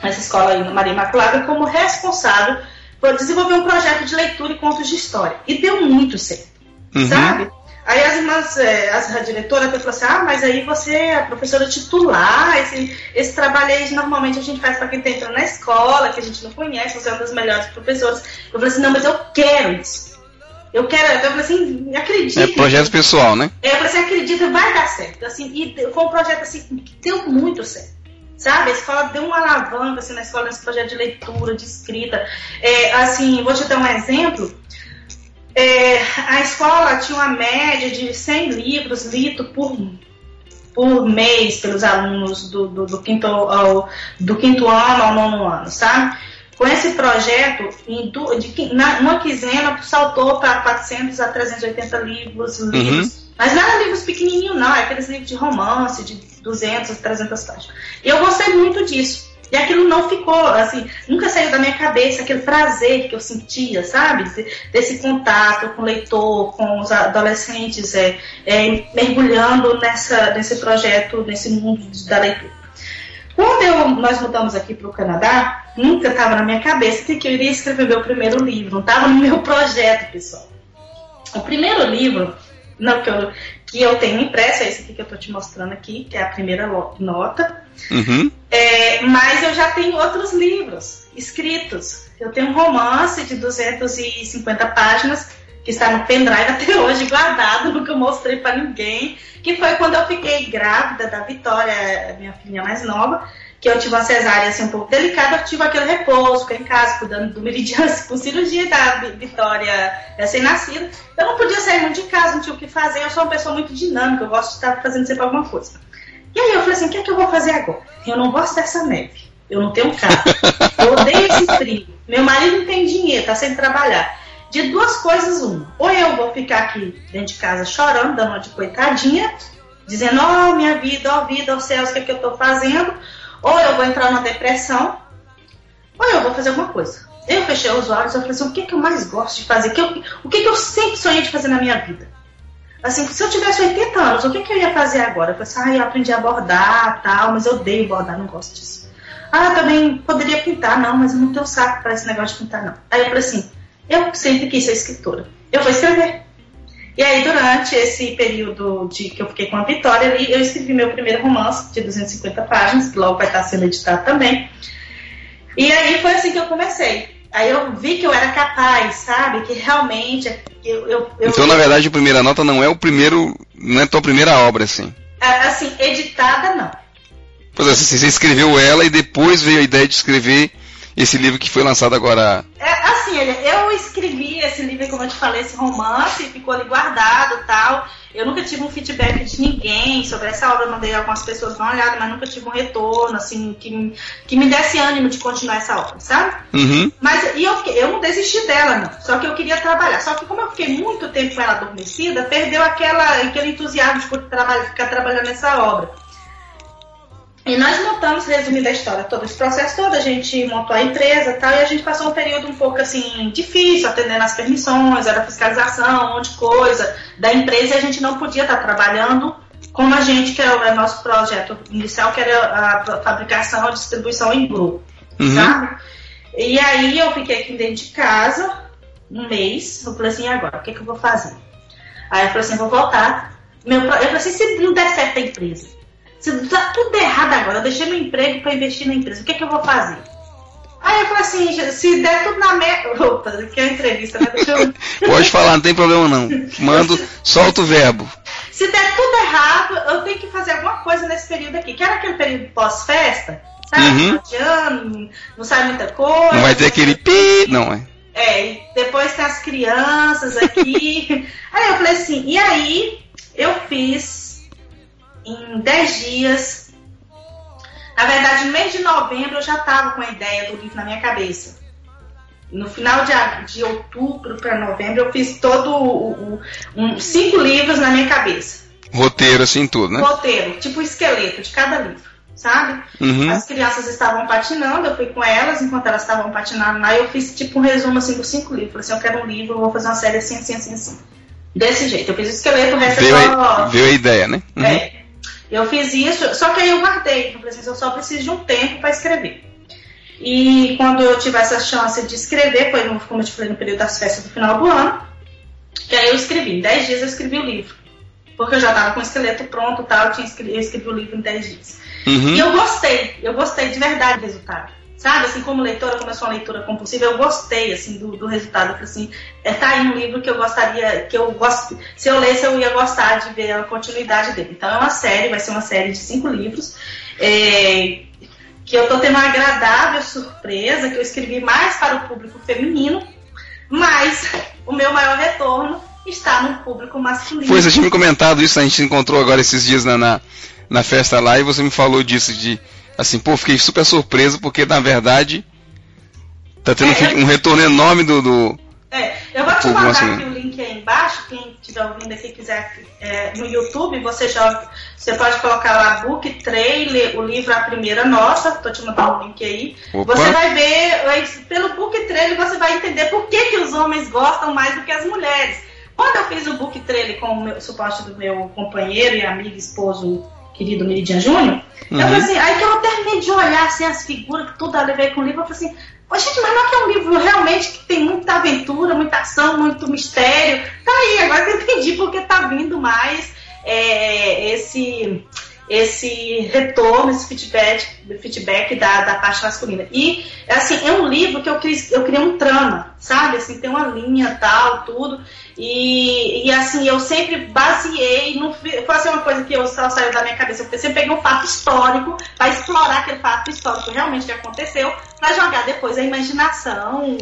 essa escola aí Maria Imaculada, como responsável por desenvolver um projeto de leitura e contos de história. E deu muito certo, uhum. sabe? Aí as irmãs, é, a diretora falou assim, ah, mas aí você é a professora titular, esse, esse trabalho aí normalmente a gente faz para quem está entrando na escola, que a gente não conhece, você é uma das melhores professoras. Eu falei assim, não, mas eu quero isso. Eu quero, eu falei assim, acredita. É projeto pessoal, né? É, eu falei assim, acredita, vai dar certo. Assim, e foi um projeto assim, que deu muito certo. Sabe, a escola deu uma alavanca assim, na escola nesse projeto de leitura, de escrita. É, assim, vou te dar um exemplo. É, a escola tinha uma média de 100 livros lidos por, por mês pelos alunos do, do, do, quinto, ao, do quinto ano ao nono ano, sabe? Com esse projeto, em, de, na, uma quinzena saltou para 400 a 380 livros, livros. Uhum. Mas não eram livros pequenininhos, não, é aqueles livros de romance, de 200 a 300 páginas. E eu gostei muito disso. E aquilo não ficou, assim, nunca saiu da minha cabeça aquele prazer que eu sentia, sabe? Desse contato com o leitor, com os adolescentes, é, é, mergulhando nessa, nesse projeto, nesse mundo da leitura. Quando eu, nós mudamos aqui para o Canadá, nunca estava na minha cabeça que eu iria escrever meu primeiro livro, não estava no meu projeto, pessoal. O primeiro livro não, que, eu, que eu tenho impresso, é esse aqui que eu estou te mostrando aqui, que é a primeira nota. Uhum. É, mas eu já tenho outros livros escritos. Eu tenho um romance de 250 páginas que está no pendrive até hoje guardado, nunca mostrei para ninguém, que foi quando eu fiquei grávida da Vitória, minha filha mais nova, que eu tive uma cesárea assim um pouco delicada, eu tive aquele repouso, fiquei em casa cuidando do meridiano com cirurgia da Vitória recém-nascida. Eu não podia sair muito de casa, não tinha o que fazer, eu sou uma pessoa muito dinâmica, eu gosto de estar fazendo sempre alguma coisa. E aí eu falei assim, o que é que eu vou fazer agora? Eu não gosto dessa neve, eu não tenho carro, eu odeio esse frio, meu marido não tem dinheiro, tá sem trabalhar. De duas coisas, uma. Ou eu vou ficar aqui dentro de casa chorando, dando uma de coitadinha, dizendo, ó oh, minha vida, ó oh, vida, ó oh, céus, o que é que eu tô fazendo? Ou eu vou entrar numa depressão, ou eu vou fazer alguma coisa. Eu fechei os olhos e falei assim, o que, é que eu mais gosto de fazer? O que, eu, o que, é que eu sempre sonhei de fazer na minha vida? Assim, se eu tivesse 80 anos, o que, que eu ia fazer agora? Eu assim, ah, eu aprendi a bordar, tal, mas eu odeio bordar, não gosto disso. Ah, também poderia pintar, não, mas eu não tenho saco para esse negócio de pintar, não. Aí eu falei assim, eu sempre quis ser escritora. Eu vou escrever. E aí, durante esse período de que eu fiquei com a Vitória ali, eu escrevi meu primeiro romance de 250 páginas, que logo vai estar sendo editado também. E aí foi assim que eu comecei. Aí eu vi que eu era capaz, sabe? Que realmente eu, eu, eu Então, na verdade, a primeira nota não é o primeiro. não é a tua primeira obra, assim. Assim, editada não. Pois é, assim, você escreveu ela e depois veio a ideia de escrever esse livro que foi lançado agora. É, assim, eu escrevi esse livro, como eu te falei, esse romance, ficou ali guardado tal. Eu nunca tive um feedback de ninguém sobre essa obra, eu mandei algumas pessoas dar uma olhada, mas nunca tive um retorno, assim, que, que me desse ânimo de continuar essa obra, sabe? Uhum. Mas e eu, eu não desisti dela, não. Só que eu queria trabalhar. Só que como eu fiquei muito tempo com ela adormecida, perdeu aquela, aquele entusiasmo de ficar trabalhando nessa obra. E nós montamos, resumindo a história, todo esse processo todo, a gente montou a empresa e tal, e a gente passou um período um pouco assim difícil, atendendo as permissões, era fiscalização, um monte de coisa da empresa, e a gente não podia estar trabalhando como a gente, que era o nosso projeto inicial, que era a fabricação e distribuição em grupo, uhum. sabe? E aí eu fiquei aqui dentro de casa um mês, eu falei assim, agora, o que, que eu vou fazer? Aí eu falei assim, vou voltar. Meu, eu falei assim, se não der certo a empresa, se tá tudo errado agora, eu deixei meu emprego para investir na empresa, o que, é que eu vou fazer? Aí eu falei assim, se der tudo na merda. Opa, que é uma entrevista, né? Eu... Pode falar, não tem problema não. Mando, solta o verbo. Se der tudo errado, eu tenho que fazer alguma coisa nesse período aqui. Que era aquele período pós-festa, sabe? Uhum. Ano, não sai muita coisa. Não vai ter aquele pi, não é? É, e depois tem as crianças aqui. aí eu falei assim, e aí eu fiz em 10 dias. Na verdade, no mês de novembro eu já estava com a ideia do livro na minha cabeça. No final de, de outubro para novembro eu fiz todo o, o, um, cinco livros na minha cabeça. Roteiro assim tudo, né? Roteiro, tipo o esqueleto de cada livro, sabe? Uhum. As crianças estavam patinando, eu fui com elas, enquanto elas estavam patinando lá, eu fiz tipo um resumo assim dos cinco livros. Falei assim, eu quero um livro, eu vou fazer uma série assim, assim, assim, assim. Desse jeito. Eu fiz o esqueleto, o resto veio, é só... a, veio a ideia, né? Uhum. É. Eu fiz isso, só que aí eu guardei. Eu falei assim, eu só preciso de um tempo para escrever. E quando eu tive essa chance de escrever, foi, como eu te falei, no período das festas do final do ano, que aí eu escrevi. Em 10 dias eu escrevi o livro. Porque eu já estava com o esqueleto pronto e tal, eu, tinha escrevi, eu escrevi o livro em 10 dias. Uhum. E eu gostei, eu gostei de verdade do resultado. Sabe? Assim, como leitora, como eu sou uma leitora compulsiva, eu gostei, assim, do, do resultado. Falei assim, é, tá aí um livro que eu gostaria, que eu gosto, se eu lesse, eu ia gostar de ver a continuidade dele. Então é uma série, vai ser uma série de cinco livros, é, que eu tô tendo uma agradável surpresa, que eu escrevi mais para o público feminino, mas o meu maior retorno está no público masculino. Foi, você tinha me comentado isso, a gente encontrou agora esses dias na, na, na festa lá, e você me falou disso, de assim, pô, fiquei super surpreso porque na verdade tá tendo É, um retorno enorme do. do É, eu vou te mandar masculino. aqui o link aí embaixo, quem estiver ouvindo aqui quiser é, no YouTube, você já você pode colocar lá book trailer, o livro A Primeira Nossa, tô te mandando o link aí. Opa. Você vai ver, pelo book trailer você vai entender por que, que os homens gostam mais do que as mulheres. Quando eu fiz o book trailer com o meu, suporte do meu companheiro e amigo, esposo, querido Meridian Júnior, eu falei assim, aí que eu terminei de olhar assim, as figuras, que tudo a ver com o livro, eu falei assim, gente, mas não é que é um livro realmente que tem muita aventura, muita ação, muito mistério. Tá aí, agora eu entendi porque tá vindo mais é, esse, esse retorno, esse feedback, feedback da, da parte masculina. E, assim, é um livro que eu criei, eu criei um trama, sabe? Assim, tem uma linha tal, tudo. E, e assim, eu sempre baseei, fi- foi uma coisa que eu só saiu da minha cabeça, porque eu sempre peguei um fato histórico para explorar aquele fato histórico realmente que aconteceu, para jogar depois a imaginação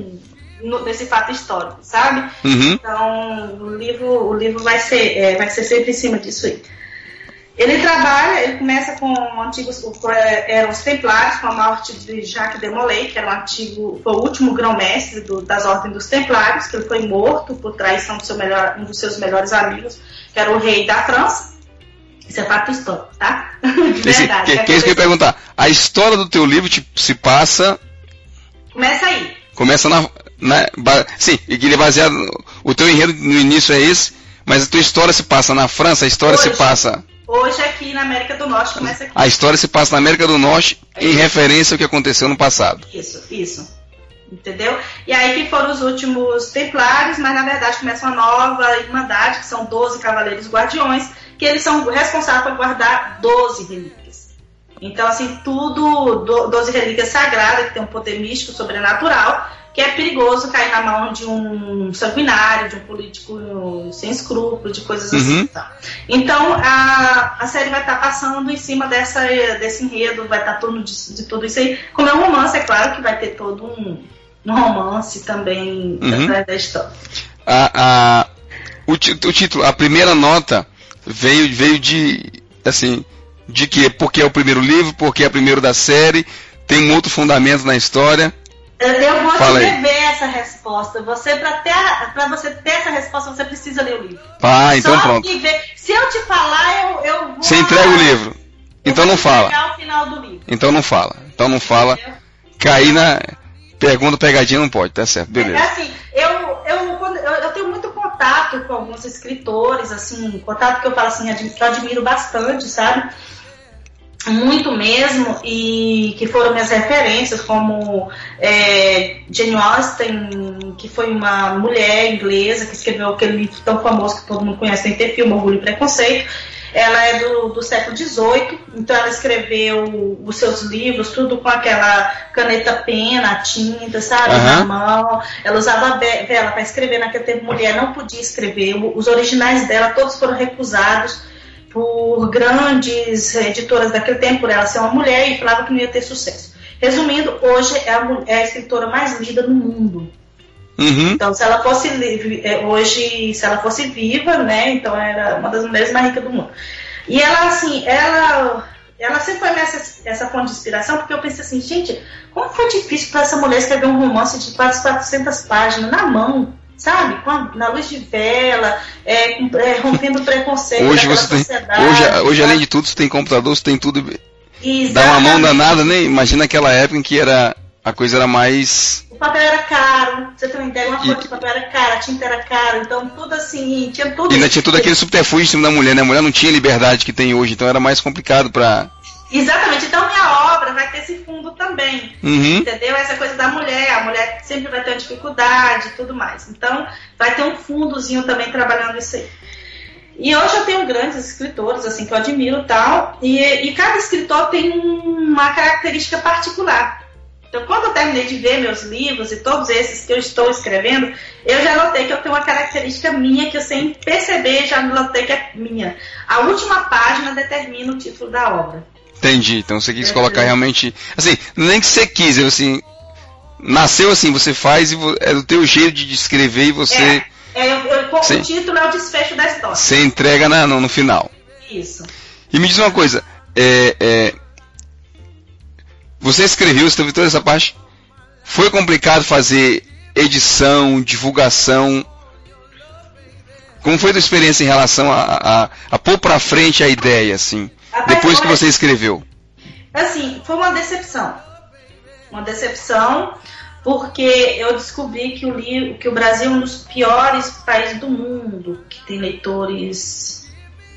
no- nesse fato histórico, sabe? Uhum. Então, o livro, o livro vai, ser, é, vai ser sempre em cima disso aí. Ele trabalha, ele começa com antigos, é, eram os Templários, com a morte de Jacques de Molay, que era um antigo, foi o último grão-mestre das ordens dos Templários, que ele foi morto por traição seu melhor, um dos seus melhores amigos, que era o rei da França. Isso é fato histórico, tá? De Esse, verdade. que, que que é isso que eu ia perguntar. A história do teu livro tipo, se passa. Começa aí. Começa na. na sim, e que ele é baseado. O teu enredo no início é esse, mas a tua história se passa na França, a história se Hoje. passa. Hoje aqui na América do Norte começa aqui. A história se passa na América do Norte em referência ao que aconteceu no passado. Isso, isso. Entendeu? E aí que foram os últimos templários, mas na verdade começa uma nova irmandade, que são 12 cavaleiros guardiões, que eles são responsáveis por guardar 12 relíquias. Então, assim, tudo, do- 12 relíquias sagradas, que tem um poder místico, sobrenatural, que é perigoso cair na mão de um sanguinário, de um político sem escrúpulo, de coisas assim. Uhum. tá? Então, a, a série vai estar passando em cima dessa, desse enredo, vai estar torno de, de tudo isso aí. Como é um romance, é claro que vai ter todo um, um romance também Uhum. atrás da história. A, a, o, o título, a primeira nota veio, veio de. Assim. De quê? Porque é o primeiro livro, porque é o primeiro da série, tem um outro fundamento na história. Eu vou Fala te aí. essa resposta. Você, para ter, pra você ter essa resposta, você precisa ler o livro. Ah, então Só pronto. Se eu te falar, eu, eu vou. Você entrega o livro. Então não fala. entregar o final do livro. Então não fala. Então não fala. entendeu? Cair na. Pergunta pegadinha não pode, tá certo, É beleza. assim, eu, eu, quando- eu, eu tenho muito contato com alguns escritores, assim, contato que eu falo assim, que eu admiro bastante, sabe? Muito mesmo, e que foram minhas referências, como é, Jane Austen, que foi uma mulher inglesa que escreveu aquele livro tão famoso que todo mundo conhece, tem ter filme, Orgulho e Preconceito. Ela é do, do século XVIII, então ela escreveu os seus livros, tudo com aquela caneta pena, tinta, sabe, Aham. na mão. Ela usava vela para escrever, naquele tempo mulher não podia escrever. Os originais dela todos foram recusados por grandes editoras daquele tempo, por ela ser uma mulher e falava que não ia ter sucesso. Resumindo, hoje é a, é a escritora mais lida no mundo. Uhum. Então, se ela fosse eh, hoje, se ela fosse viva, né? Então era uma das mulheres mais ricas do mundo. E ela, assim, ela, ela sempre foi minha, essa, essa fonte de inspiração, porque eu pensei assim, gente, como foi difícil para essa mulher escrever um romance de quase 400 páginas na mão, sabe? A- na luz de vela, é, é, rompendo preconceito Hoje você tem. sociedade, Hoje, hoje, além de tudo, você tem computador, você tem tudo. Exatamente. Dá uma mão danada, né? Imagina aquela época em que era. A coisa era mais. O papel era caro, você tem uma ideia, uma E- folha de papel era cara, a tinta era cara, então tudo assim, tinha tudo. E ainda tinha todo aquele subterfúgio em cima da mulher, né? A mulher não tinha liberdade que tem hoje, então era mais complicado pra. Exatamente, então minha obra vai ter esse fundo também, Uhum. entendeu? Essa coisa da mulher, a mulher sempre vai ter uma dificuldade e tudo mais. Então vai ter um fundozinho também trabalhando isso aí. E hoje eu tenho grandes escritores, assim, que eu admiro e tal, e, e cada escritor tem uma característica particular. Então, quando eu terminei de ver meus livros e todos esses que eu estou escrevendo, eu já notei que eu tenho uma característica minha que eu sem perceber já notei que é minha. A última página determina o título da obra. Entendi. Então você quis é, colocar realmente. Assim, nem que você quis, assim. Nasceu assim, você faz e é do teu jeito de escrever e você. É, é eu, eu, o título é o desfecho da história. Você entrega na, no, no final. Isso. E me diz uma coisa, é, é, você escreveu, você teve toda essa parte. Foi complicado fazer edição, divulgação. Como foi a tua experiência em relação a, a, a pôr pra frente a ideia, assim, depois que você escreveu? Assim, foi uma decepção. Uma decepção, porque eu descobri que o, livro, que o Brasil é um dos piores países do mundo, que tem leitores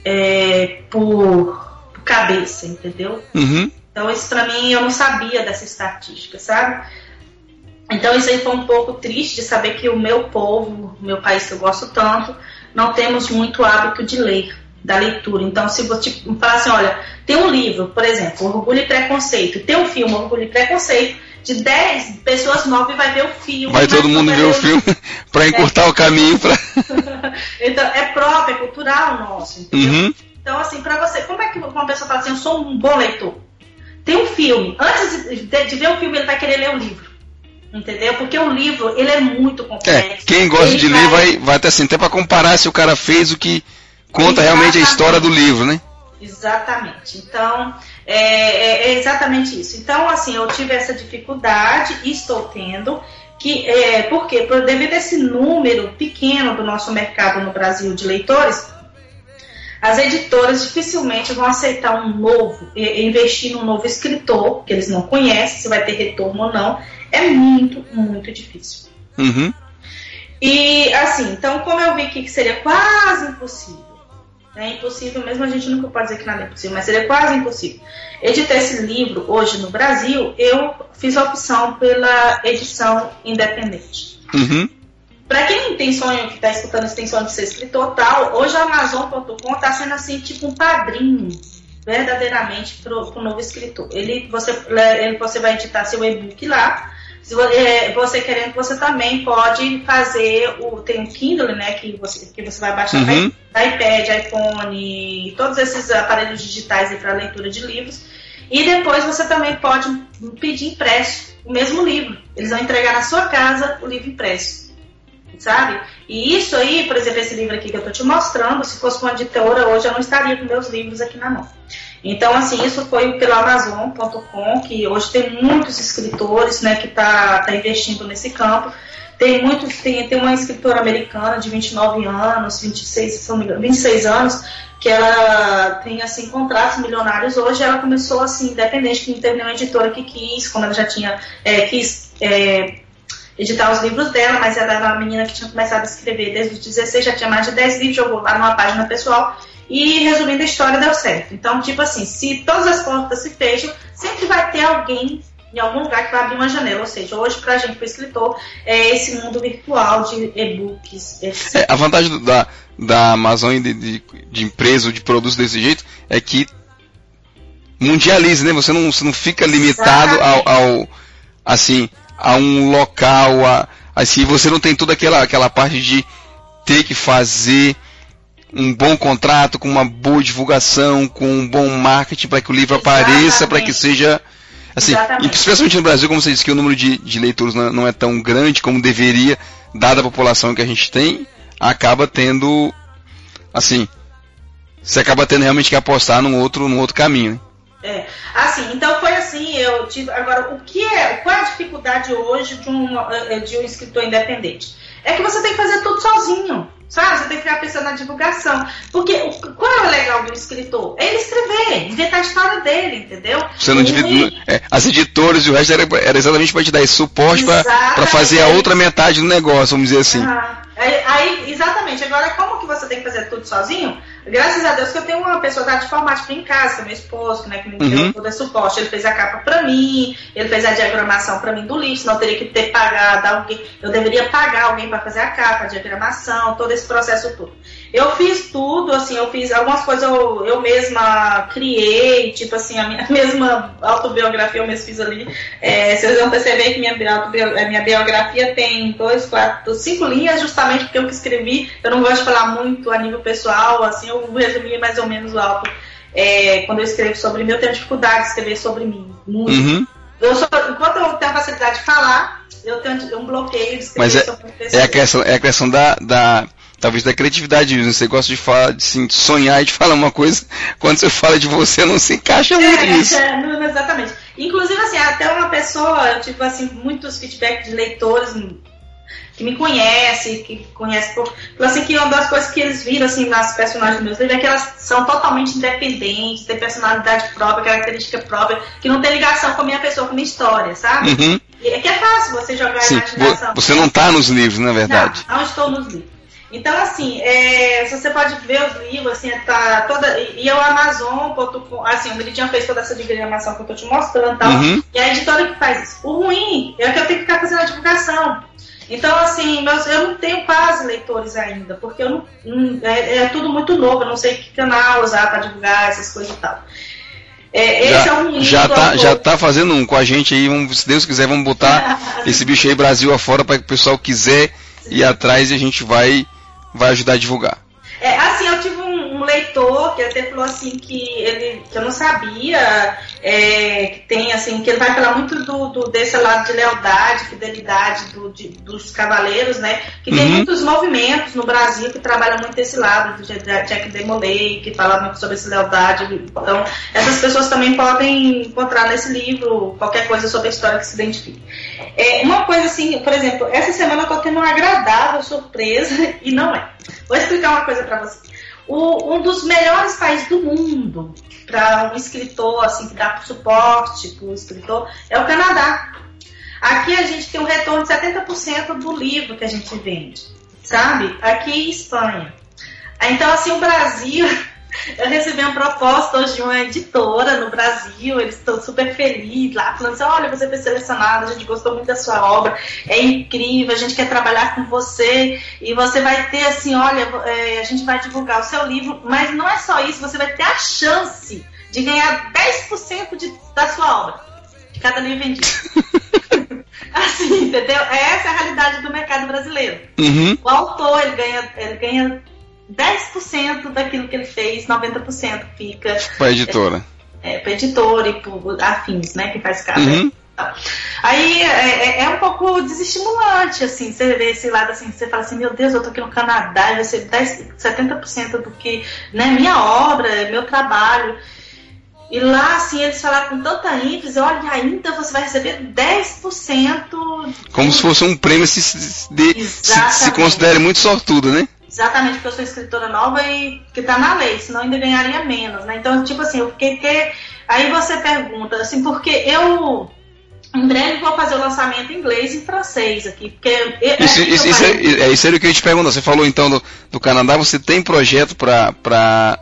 é, por, por, cabeça, entendeu? Uhum. Então, isso para mim, eu não sabia dessa estatística, sabe? Então, isso aí foi um pouco triste de saber que o meu povo, o meu país que eu gosto tanto, não temos muito hábito de ler, da leitura. Então, se você tipo, falar assim, olha, tem um livro, por exemplo, Orgulho e Preconceito, tem um filme, Orgulho e Preconceito, de 10 pessoas, 9 vai ver o filme. Vai todo mundo ver o filme para encurtar é. o caminho. Pra... então, é próprio, é cultural nosso, entendeu? Uhum. Então, assim, para você, como é que uma pessoa fala assim, eu sou um bom leitor? Tem um filme. Antes de, de, de ver o filme, ele vai querer ler o livro. Entendeu? Porque o livro, ele é muito é, complexo. É, quem gosta de vai... ler vai, vai até assim, até para comparar se o cara fez o que conta exatamente. realmente a história do livro, né? Exatamente. Então, é, é, é, exatamente isso. Então, assim, eu tive essa dificuldade e estou tendo. Que, é, por quê? Por, devido a esse número pequeno do nosso mercado no Brasil de leitores, as editoras dificilmente vão aceitar um novo, investir num novo escritor, que eles não conhecem, se vai ter retorno ou não. É muito, muito difícil. Uhum. E assim, então como eu vi que seria quase impossível, é impossível mesmo, a gente nunca pode dizer que nada é impossível, mas seria quase impossível. Editar esse livro hoje no Brasil, eu fiz a opção pela edição independente. Uhum. Para quem tem sonho, que está escutando tem sonho de ser escritor tal, hoje a Amazon.com está sendo assim, tipo um padrinho, verdadeiramente, para o novo escritor. Ele você, ele, você vai editar seu e-book lá. Se é, você querendo, você também pode fazer o. Tem o Kindle, né? Que você, que você vai baixar uhum. iPad, iPhone, todos esses aparelhos digitais para leitura de livros. E depois você também pode pedir impresso o mesmo livro. Eles vão entregar na sua casa o livro impresso sabe? E isso aí, por exemplo, esse livro aqui que eu tô te mostrando, se fosse uma editora hoje eu não estaria com meus livros aqui na mão. Então, assim, isso foi pelo Amazon.com, que hoje tem muitos escritores, né, que tá, tá investindo nesse campo. Tem muitos, tem, tem uma escritora americana de 29 anos, 26, se não me engano, 26 anos, que ela tem assim contratos milionários hoje. Ela começou assim independente, que não teve nenhuma editora que quis, como ela já tinha é, quis é, editar os livros dela, mas ela era uma menina que tinha começado a escrever desde os 16, já tinha mais de 10 livros, jogou lá numa página pessoal. E resumindo a história, deu certo. Então, tipo assim, se todas as portas se fecham, sempre vai ter alguém em algum lugar que vai abrir uma janela. Ou seja, hoje, para a gente, para escritor, é esse mundo virtual de e-books. É, a vantagem da, da Amazon de, de, de empresa ou de produtos desse jeito é que mundializa, né? Você não, você não fica limitado ao, ao, assim, a um local, a, assim, você não tem toda aquela, aquela parte de ter que fazer um bom contrato, com uma boa divulgação, com um bom marketing para que o livro Exatamente. apareça, para que seja. Assim, e especialmente no Brasil, como você disse que o número de, de leitores não, não, é tão grande como deveria, dada a população que a gente tem, acaba tendo. Assim. Você acaba tendo realmente que apostar num outro, num outro caminho. Né? É, assim, então foi assim, eu tive. Agora, o que é, qual é a dificuldade hoje de um, eh, de um escritor independente? É que você tem que fazer tudo sozinho. Sabe? Você tem que ficar pensando na divulgação. Porque qual é o legal do escritor? É ele escrever, inventar a história dele, entendeu? Você não divide, é, as editoras e o resto era, era exatamente para te dar esse suporte para fazer a outra metade do negócio, vamos dizer assim. Ah, aí, exatamente. Agora, como que você tem que fazer tudo sozinho? Graças a Deus que eu tenho uma pessoa da informática em casa, meu esposo, né, que me deu uhum. todo esse suporte. Ele fez a capa para mim, ele fez a diagramação para mim do livro, senão eu teria que ter pagado alguém. Eu deveria pagar alguém para fazer a capa, a diagramação, todo esse processo todo. Eu fiz tudo, assim, eu fiz algumas coisas eu, eu mesma criei, tipo assim, a minha mesma autobiografia eu mesma fiz ali. É, vocês vão perceber que minha, a minha biografia tem dois, quatro, cinco linhas, justamente porque eu que escrevi, eu não gosto de falar muito a nível pessoal, assim, eu resumi mais ou menos o auto. É, quando eu escrevo sobre mim, eu tenho dificuldade de escrever sobre mim. Muito. Uhum. Eu sou, enquanto eu tenho a facilidade de falar, eu tenho um bloqueio de escrever Mas é, sobre é a questão, é a questão da, da talvez da criatividade Você gosta de falar, de, assim, sonhar e de falar uma coisa, quando você fala de você, não se encaixa muito é, nisso. É, não, exatamente. Inclusive, assim, até uma pessoa, eu tive assim, muitos feedbacks de leitores que me conhece, que conhece por. Assim, que uma das coisas que eles viram assim, nas personagens dos meus livros é que elas são totalmente independentes, têm personalidade própria, característica própria, que não tem ligação com a minha pessoa, com a minha história, sabe? Uhum. E é que é fácil você jogar Sim, a imaginação. Você não está nos livros, na verdade. Não, não estou nos livros. Então, assim, é, você pode ver os livros, assim, tá toda. E o Amazon.com, assim, o Meridian fez toda essa diagramação que eu tô te mostrando e tal. Uhum. E a editora que faz isso. O ruim é que eu tenho que ficar fazendo a divulgação. Então, assim, meus, eu não tenho quase leitores ainda, porque eu não, não é, é, tudo muito novo, eu não sei que canal usar para divulgar essas coisas e tal. É, já, é um já, tá, já tá fazendo um com a gente aí, vamos, se Deus quiser, vamos botar esse bicho aí Brasil afora para que o pessoal quiser ir atrás e a gente vai, vai ajudar a divulgar. É, assim, eu tive leitor que até falou assim que ele que eu não sabia é, que tem assim que ele vai falar muito do, do desse lado de lealdade, fidelidade do, de, dos cavaleiros, né? Que tem uhum. muitos movimentos no Brasil que trabalham muito esse lado do Jack Demolay, que fala muito sobre essa lealdade. Então, essas pessoas também podem encontrar nesse livro qualquer coisa sobre a história que se identifique. É, uma coisa assim, por exemplo, essa semana eu tô tendo uma agradável surpresa e não é. Vou explicar uma coisa para você. O, um dos melhores países do mundo para um escritor, assim, que dá suporte para o escritor, é o Canadá. Aqui a gente tem um retorno de 70% do livro que a gente vende, sabe? Aqui em Espanha. Então, assim, o Brasil eu recebi uma proposta hoje de uma editora no Brasil, eles estão super felizes lá, falando assim, olha, você foi selecionada, a gente gostou muito da sua obra, é incrível, a gente quer trabalhar com você, e você vai ter assim, olha, é, a gente vai divulgar o seu livro, mas não é só isso, você vai ter a chance de ganhar 10% de, da sua obra, de cada livro vendido. assim, entendeu? Essa é a realidade do mercado brasileiro. Uhum. O autor, ele ganha, ele ganha 10% daquilo que ele fez, 90% fica. Para a editora. É, é para editora e por afins, né? Que faz cada. Uhum. Aí é, é, é, um pouco desestimulante, assim, você vê esse lado assim, você fala assim, meu Deus, eu tô aqui no Canadá, eu recebo 10, 70% do que, né, minha obra, meu trabalho. E lá, assim, eles falaram com tanta ênfase, olha, ainda você vai receber 10%. Como se fosse um prêmio se, de, se, se considere muito sortudo, né? Exatamente porque eu sou escritora nova e que tá na lei, senão ainda ganharia menos, né? Então, tipo assim, eu fiquei que. Aí você pergunta, assim, porque eu em breve vou fazer o lançamento em inglês e em francês aqui. Porque isso, isso, isso, é, é, isso era o que eu ia te perguntar. Você falou então do, do Canadá, você tem projeto para. Pra,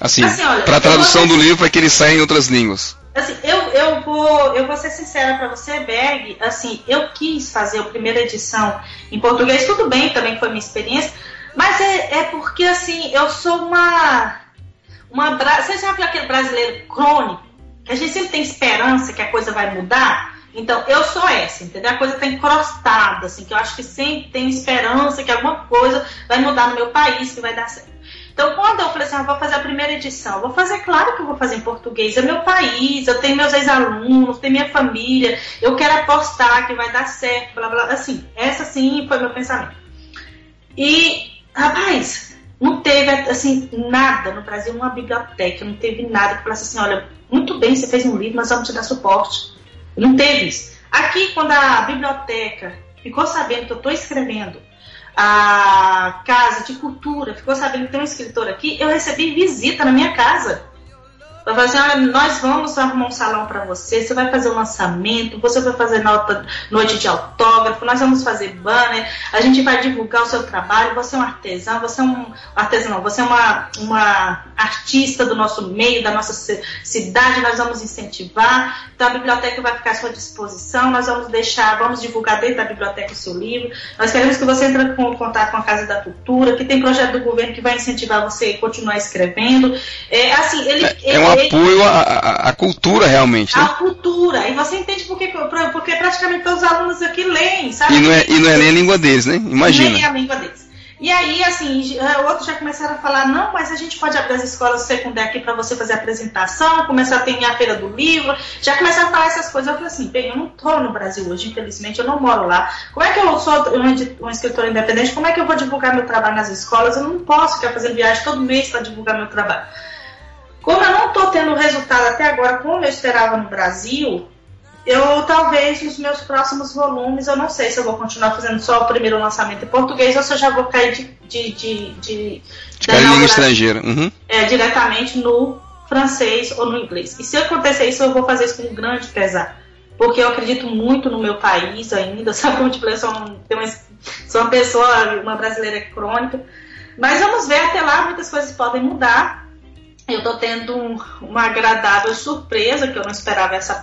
assim, assim para tradução do livro para que ele saia em outras línguas? Assim, eu, eu, vou, eu vou ser sincera para você, Berg. Assim, eu quis fazer a primeira edição em português, tudo bem, também foi minha experiência, mas é, é porque, assim, eu sou uma. uma você já viu aquele brasileiro crônico? Que a gente sempre tem esperança que a coisa vai mudar? Então, eu sou essa, entendeu? A coisa está encrostada, assim, que eu acho que sempre tem esperança que alguma coisa vai mudar no meu país, que vai dar certo. Então, quando eu falei assim, ah, vou fazer a primeira edição, vou fazer, claro que eu vou fazer em português, é meu país, eu tenho meus ex-alunos, tenho minha família, eu quero apostar que vai dar certo, blá blá. Assim, essa sim foi meu pensamento. E, rapaz, não teve, assim, nada no Brasil, uma biblioteca, não teve nada que falasse assim, olha, muito bem, você fez um livro, mas vamos te dar suporte. Não teve isso. Aqui, quando a biblioteca ficou sabendo que eu estou escrevendo a Casa de Cultura ficou sabendo que tem um escritor aqui, eu recebi visita na minha casa. Vai fazer, olha, nós vamos arrumar um salão para você, você vai fazer um lançamento, você vai fazer nota, noite de autógrafo, nós vamos fazer banner, a gente vai divulgar o seu trabalho, você é um artesão, você é um artesão, você é uma, uma artista do nosso meio, da nossa cidade, nós vamos incentivar, então a biblioteca vai ficar à sua disposição, nós vamos deixar, vamos divulgar dentro da biblioteca o seu livro, nós queremos que você entre em contato com a Casa da Cultura, que tem projeto do governo que vai incentivar você a continuar escrevendo. É, assim, ele, é, é ele, apoio à, cultura realmente. Né? A cultura. E você entende porque, porque praticamente todos os alunos aqui leem, sabe? E não é, e não é nem a língua deles, né? Imagina. Nem a língua deles. E aí, assim, outros já começaram a falar, não, mas a gente pode abrir as escolas secundárias aqui para você fazer apresentação, começar a ter a feira do livro, já começaram a falar essas coisas. Eu falei assim, bem, eu não estou no Brasil hoje, infelizmente, eu não moro lá. Como é que eu sou um, um escritor independente, como é que eu vou divulgar meu trabalho nas escolas? Eu não posso ficar fazendo viagem todo mês para divulgar meu trabalho. Como eu não estou tendo resultado até agora como eu esperava no Brasil, eu talvez nos meus próximos volumes, eu não sei se eu vou continuar fazendo só o primeiro lançamento em português ou se eu já vou cair de. de, de, de, de língua estrangeira. Uhum. É, diretamente no francês ou no inglês. E se acontecer isso, eu vou fazer isso com grande pesar. Porque eu acredito muito no meu país ainda, sabe como tipo, eu sou, uma, sou uma pessoa, uma brasileira crônica. Mas vamos ver, até lá muitas coisas podem mudar. Eu estou tendo um, uma agradável surpresa, que eu não esperava essa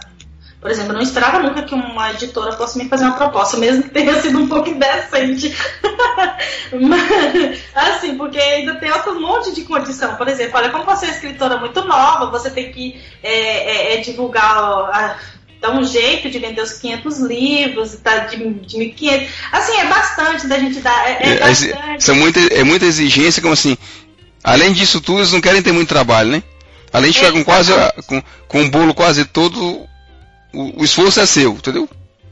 por exemplo, eu não esperava nunca que uma editora fosse me fazer uma proposta, mesmo que tenha sido um pouco indecente. Mas, assim, porque ainda tem outro monte de condição. Por exemplo, olha, como você é escritora muito nova, você tem que é, é, é divulgar, a, dar um jeito de vender os 500 livros, tá, de, de 1.500. Assim, é bastante da gente dar. É, é, é bastante. São muita, é muita exigência, como assim. Além disso tudo, eles não querem ter muito trabalho, né? Além de ficar com quase com, com o bolo quase todo o, o esforço é seu, entendeu?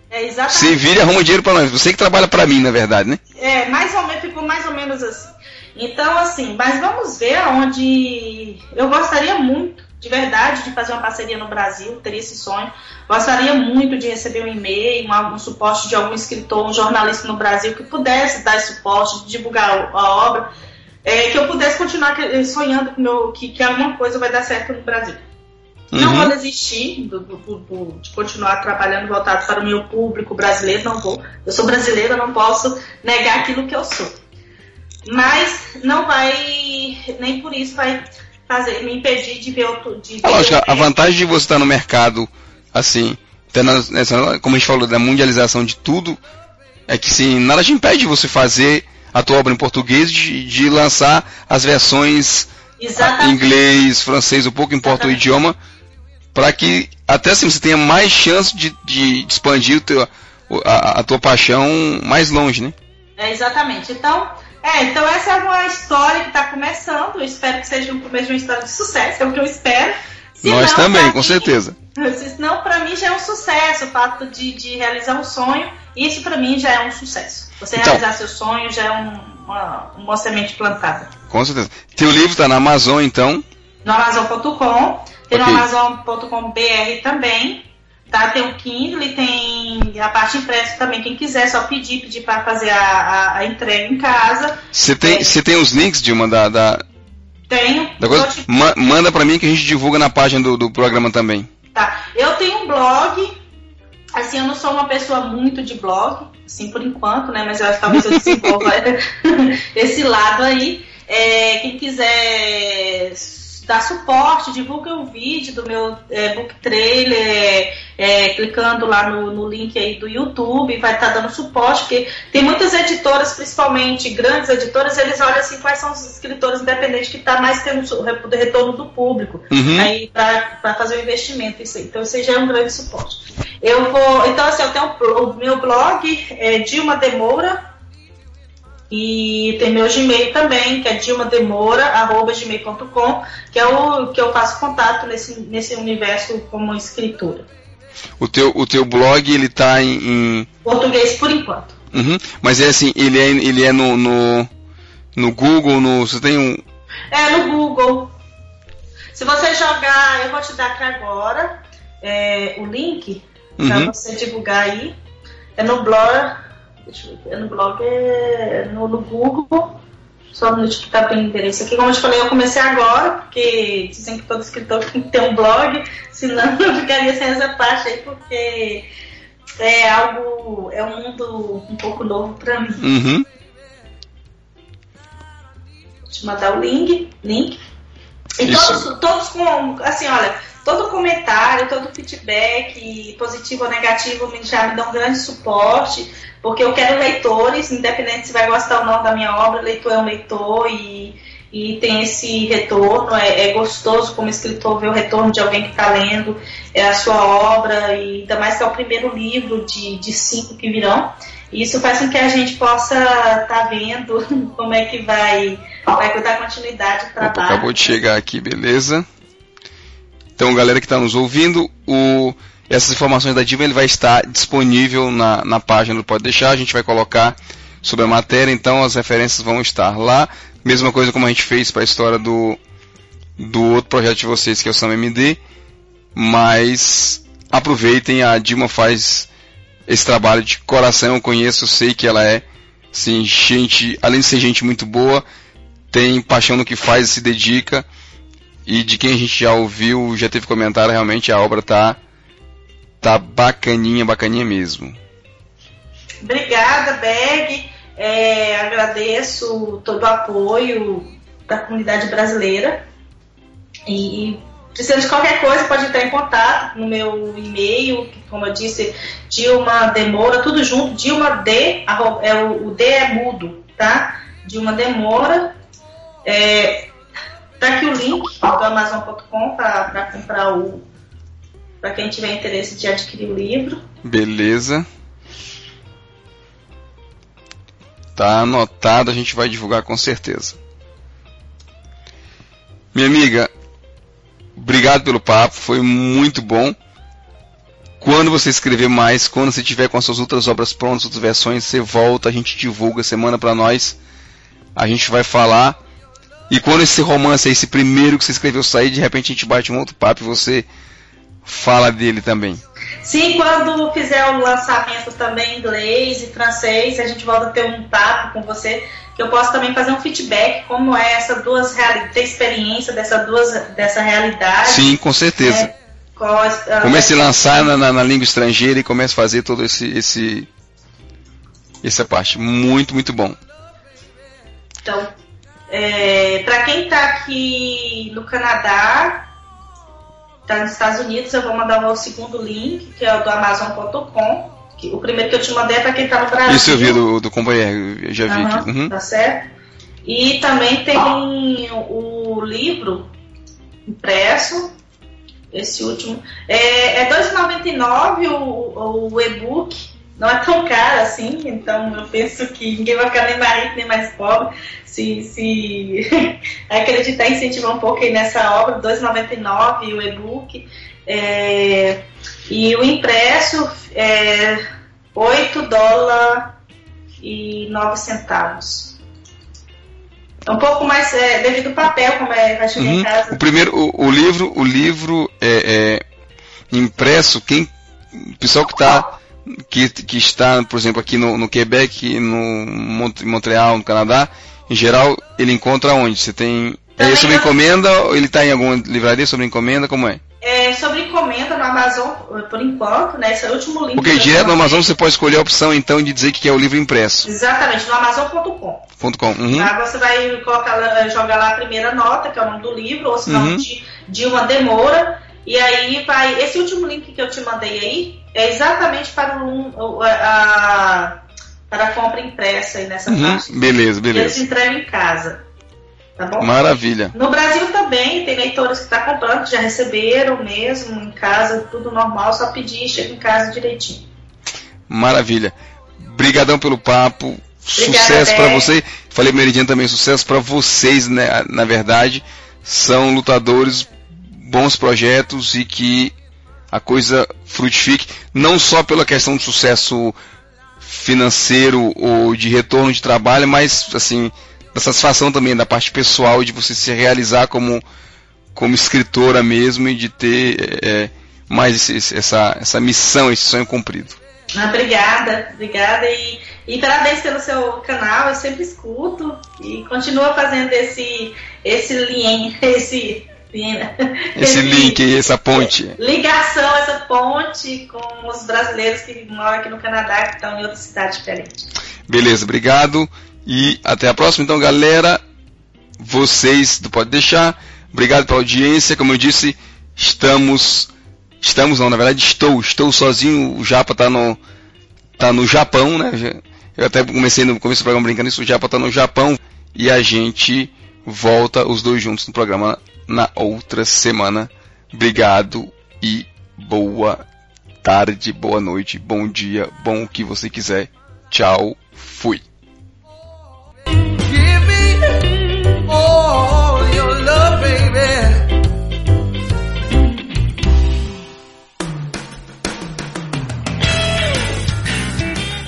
É, exatamente. Se vira e arruma dinheiro para nós. Você que trabalha para mim, na verdade, né? É, mais ou menos, ficou mais ou menos assim. Então, assim, mas vamos ver aonde. Eu gostaria muito, de verdade, de fazer uma parceria no Brasil, teria esse sonho. Gostaria muito de receber um e-mail, um, um suporte de algum escritor, um jornalista no Brasil que pudesse dar esse suporte, divulgar a obra, é, que eu pudesse continuar sonhando que, meu, que, que alguma coisa vai dar certo no Brasil. Não uhum. vou desistir do, do, do, de continuar trabalhando voltado para o meu público brasileiro, não vou. Eu sou brasileira, não posso negar aquilo que eu sou. Mas não vai, nem por isso vai fazer, me impedir de ver outro. De ver lógico, a vantagem de você estar no mercado, assim, como a gente falou, da mundialização de tudo, é que sim, nada te impede de você fazer a tua obra em português, de, de lançar as versões em inglês, francês, um pouco importa Exatamente. o idioma para que até assim você tenha mais chance de, de expandir o teu, a, a, tua paixão mais longe, né? É, exatamente. Então, é, então essa é uma história que está começando. Eu espero que seja um começo de uma história de sucesso, é o que eu espero. Se Nós não, também, com mim, certeza. Senão, para mim já é um sucesso o fato de, de realizar um sonho. Isso para mim já é um sucesso. Você então, realizar seu sonho já é um, uma, uma semente plantada. Com certeza. Teu livro está na Amazon, então? No Amazon.com. Tem okay. no Amazon.com.br também. Tá? Tem o Kindle e tem a parte impressa também. Quem quiser, só pedir, pedir para fazer a, a, a, entrega em casa. Você tem, é. tem os links, de da. da... Tenho. Da coisa? Te... Ma manda para mim que a gente divulga na página do, do programa também. Tá. Eu tenho um blog. Assim, eu não sou uma pessoa muito de blog, assim, por enquanto, né? Mas eu acho que talvez eu desenvolva esse lado aí. É, quem quiser dar suporte, divulga o vídeo do meu é, book trailer, é, clicando lá no, no, link aí do YouTube, vai estar tá dando suporte, porque tem muitas editoras, principalmente grandes editoras, eles olham assim quais são os escritores independentes que estão tá mais tendo o retorno do público uhum. aí para fazer o investimento. Isso aí. Então isso aí já é um grande suporte. Eu vou. Então, assim, eu tenho o meu blog, é Dilma Demora, e tem meu Gmail também, que é dilmademora.gmail.com, que é o que eu faço contato nesse, nesse universo como escritora. O teu, o teu blog, ele tá em, em... Português por enquanto. Uhum. Mas é assim, ele é, ele é no, no, no Google, no, você tem um... É, no Google. Se você jogar, eu vou te dar aqui agora é, o link para uhum. você divulgar aí. É no blog Deixa eu ver. No blog é no, no Google. Só um minuto que tá bem endereço aqui. Como eu te falei, eu comecei agora, porque dizem que todo escritor tem que ter um blog, senão eu ficaria sem essa parte aí, porque é algo, é um mundo um pouco novo para mim. Uhum. Vou te mandar o link. link. E Isso. todos, todos com, assim, olha, todo comentário, todo feedback, positivo ou negativo, me- já me dão um grande suporte, porque eu quero leitores, independente se vai gostar ou não da minha obra, leitor é um leitor e, e tem esse retorno, é, é gostoso como escritor ver o retorno de alguém que está lendo é a sua obra, e ainda mais que é o primeiro livro de, de cinco que virão. E isso faz com que a gente possa estar vendo como é que vai, vai dar continuidade ao trabalho. acabou de chegar aqui, beleza? Então, galera que está nos ouvindo, o- essas informações da Diva ele vai estar disponível na, na página do Pode Deixar. A gente vai colocar sobre a matéria, então as referências vão estar lá. Mesma coisa como a gente fez para a história do, do outro projeto de vocês, que é o SamMD. Mas aproveitem, a Dilma faz esse trabalho de coração, eu conheço, eu sei que ela é, sim, gente, além de ser gente muito boa, tem paixão no que faz e se dedica. E de quem a gente já ouviu, já teve comentário, realmente a obra tá tá bacaninha, bacaninha mesmo. Obrigada, Berg. É, agradeço todo o apoio da comunidade brasileira. E precisando de qualquer coisa, pode entrar em contato no meu e-mail, que, como eu disse, Dilma Demora, tudo junto, Dilma D, é, o, o D é mudo, tá? Dilma Demora. É, tá aqui o link do Amazon.com para comprar o. para quem tiver interesse de adquirir o livro. Beleza. Tá anotado, a gente vai divulgar com certeza. Minha amiga, obrigado pelo papo, foi muito bom. Quando você escrever mais, quando você tiver com as suas outras obras prontas, outras versões, você volta, a gente divulga, você manda pra nós. A gente vai falar. E quando esse romance, esse primeiro que você escreveu sair, de repente a gente bate um outro papo e você fala dele também. Sim, quando fizer o lançamento também em inglês e francês, a gente volta a ter um papo com você, que eu posso também fazer um feedback, como é essa duas realidades, ter experiência dessa duas dessa realidade. Sim, com certeza. né? Qual a- Comece a lançar na, na- na língua estrangeira e comece a fazer todo esse, esse essa parte. Muito, muito bom. Então, é, para quem está aqui no Canadá, está nos Estados Unidos, eu vou mandar o segundo link, que é o do Amazon.com. O primeiro que eu te mandei é para quem está no Brasil. Isso eu vi do, do companheiro, eu já vi aqui. Uhum. Tá certo? E também tem o livro impresso, esse último. É, é R$ 2,99 o, o e-book. Não é tão caro assim, então eu penso que ninguém vai ficar nem mais rico nem mais pobre se, se acreditar e incentivar um pouco aí nessa obra, R$ 2,99 o e-book. É, e o impresso é 8 dólares e 9 centavos. É um pouco mais é, devido ao papel, como é, vai chegar Uhum. em casa. O primeiro, o, o livro, o livro é, é impresso. Quem, o pessoal que está que, que está, por exemplo, aqui no, no Quebec, no Mont- Montreal, no Canadá, em geral, ele encontra onde? Você tem é Também sobre não- encomenda ou ele está em alguma livraria sobre encomenda? Como é? É, sobre encomenda no Amazon, por enquanto, né? Esse é o último que eu direto no. Amazon você pode escolher a opção então de dizer que é o livro impresso. Exatamente, no Amazon.com. .com. Uhum. Tá? Você vai colocar, jogar lá a primeira nota, que é o nome do livro, ou se não, Uhum. de, de uma demora. E aí vai. Esse último link que eu te mandei aí é exatamente para o, a, para a compra impressa aí nessa Uhum. parte. Beleza, E eles beleza. entregam em casa. Tá bom? Maravilha. No Brasil também tem leitores que estão comprando, que já receberam mesmo em casa, tudo normal, só pedir, chega em casa direitinho. Maravilha. Brigadão pelo papo. Obrigada, sucesso para você. Falei Meridiano também, sucesso para vocês, né? Na verdade, são lutadores, bons projetos e que a coisa frutifique, não só pela questão de sucesso financeiro ou de retorno de trabalho, mas assim, da satisfação também da parte pessoal de você se realizar como como escritora mesmo e de ter é, mais esse- essa, essa missão, esse sonho cumprido. Ah, obrigada, obrigada e, e parabéns pelo seu canal, eu sempre escuto e continua fazendo esse esse link, esse esse link, essa ponte. Ligação, essa ponte com os brasileiros que moram aqui no Canadá, que estão em outra cidade diferente. Beleza, obrigado. E até a próxima. Então, galera, vocês do Pode Deixar, obrigado pela audiência. Como eu disse, estamos. Estamos, não, na verdade estou. Estou sozinho. O Japa está no, tá no Japão, né? Eu até comecei no começo do programa brincando isso. O Japa está no Japão. E a gente volta os dois juntos no programa na outra semana. Obrigado e boa tarde, boa noite, bom dia, bom o que você quiser. Tchau, fui.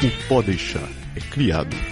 O Pode Deixar é criado,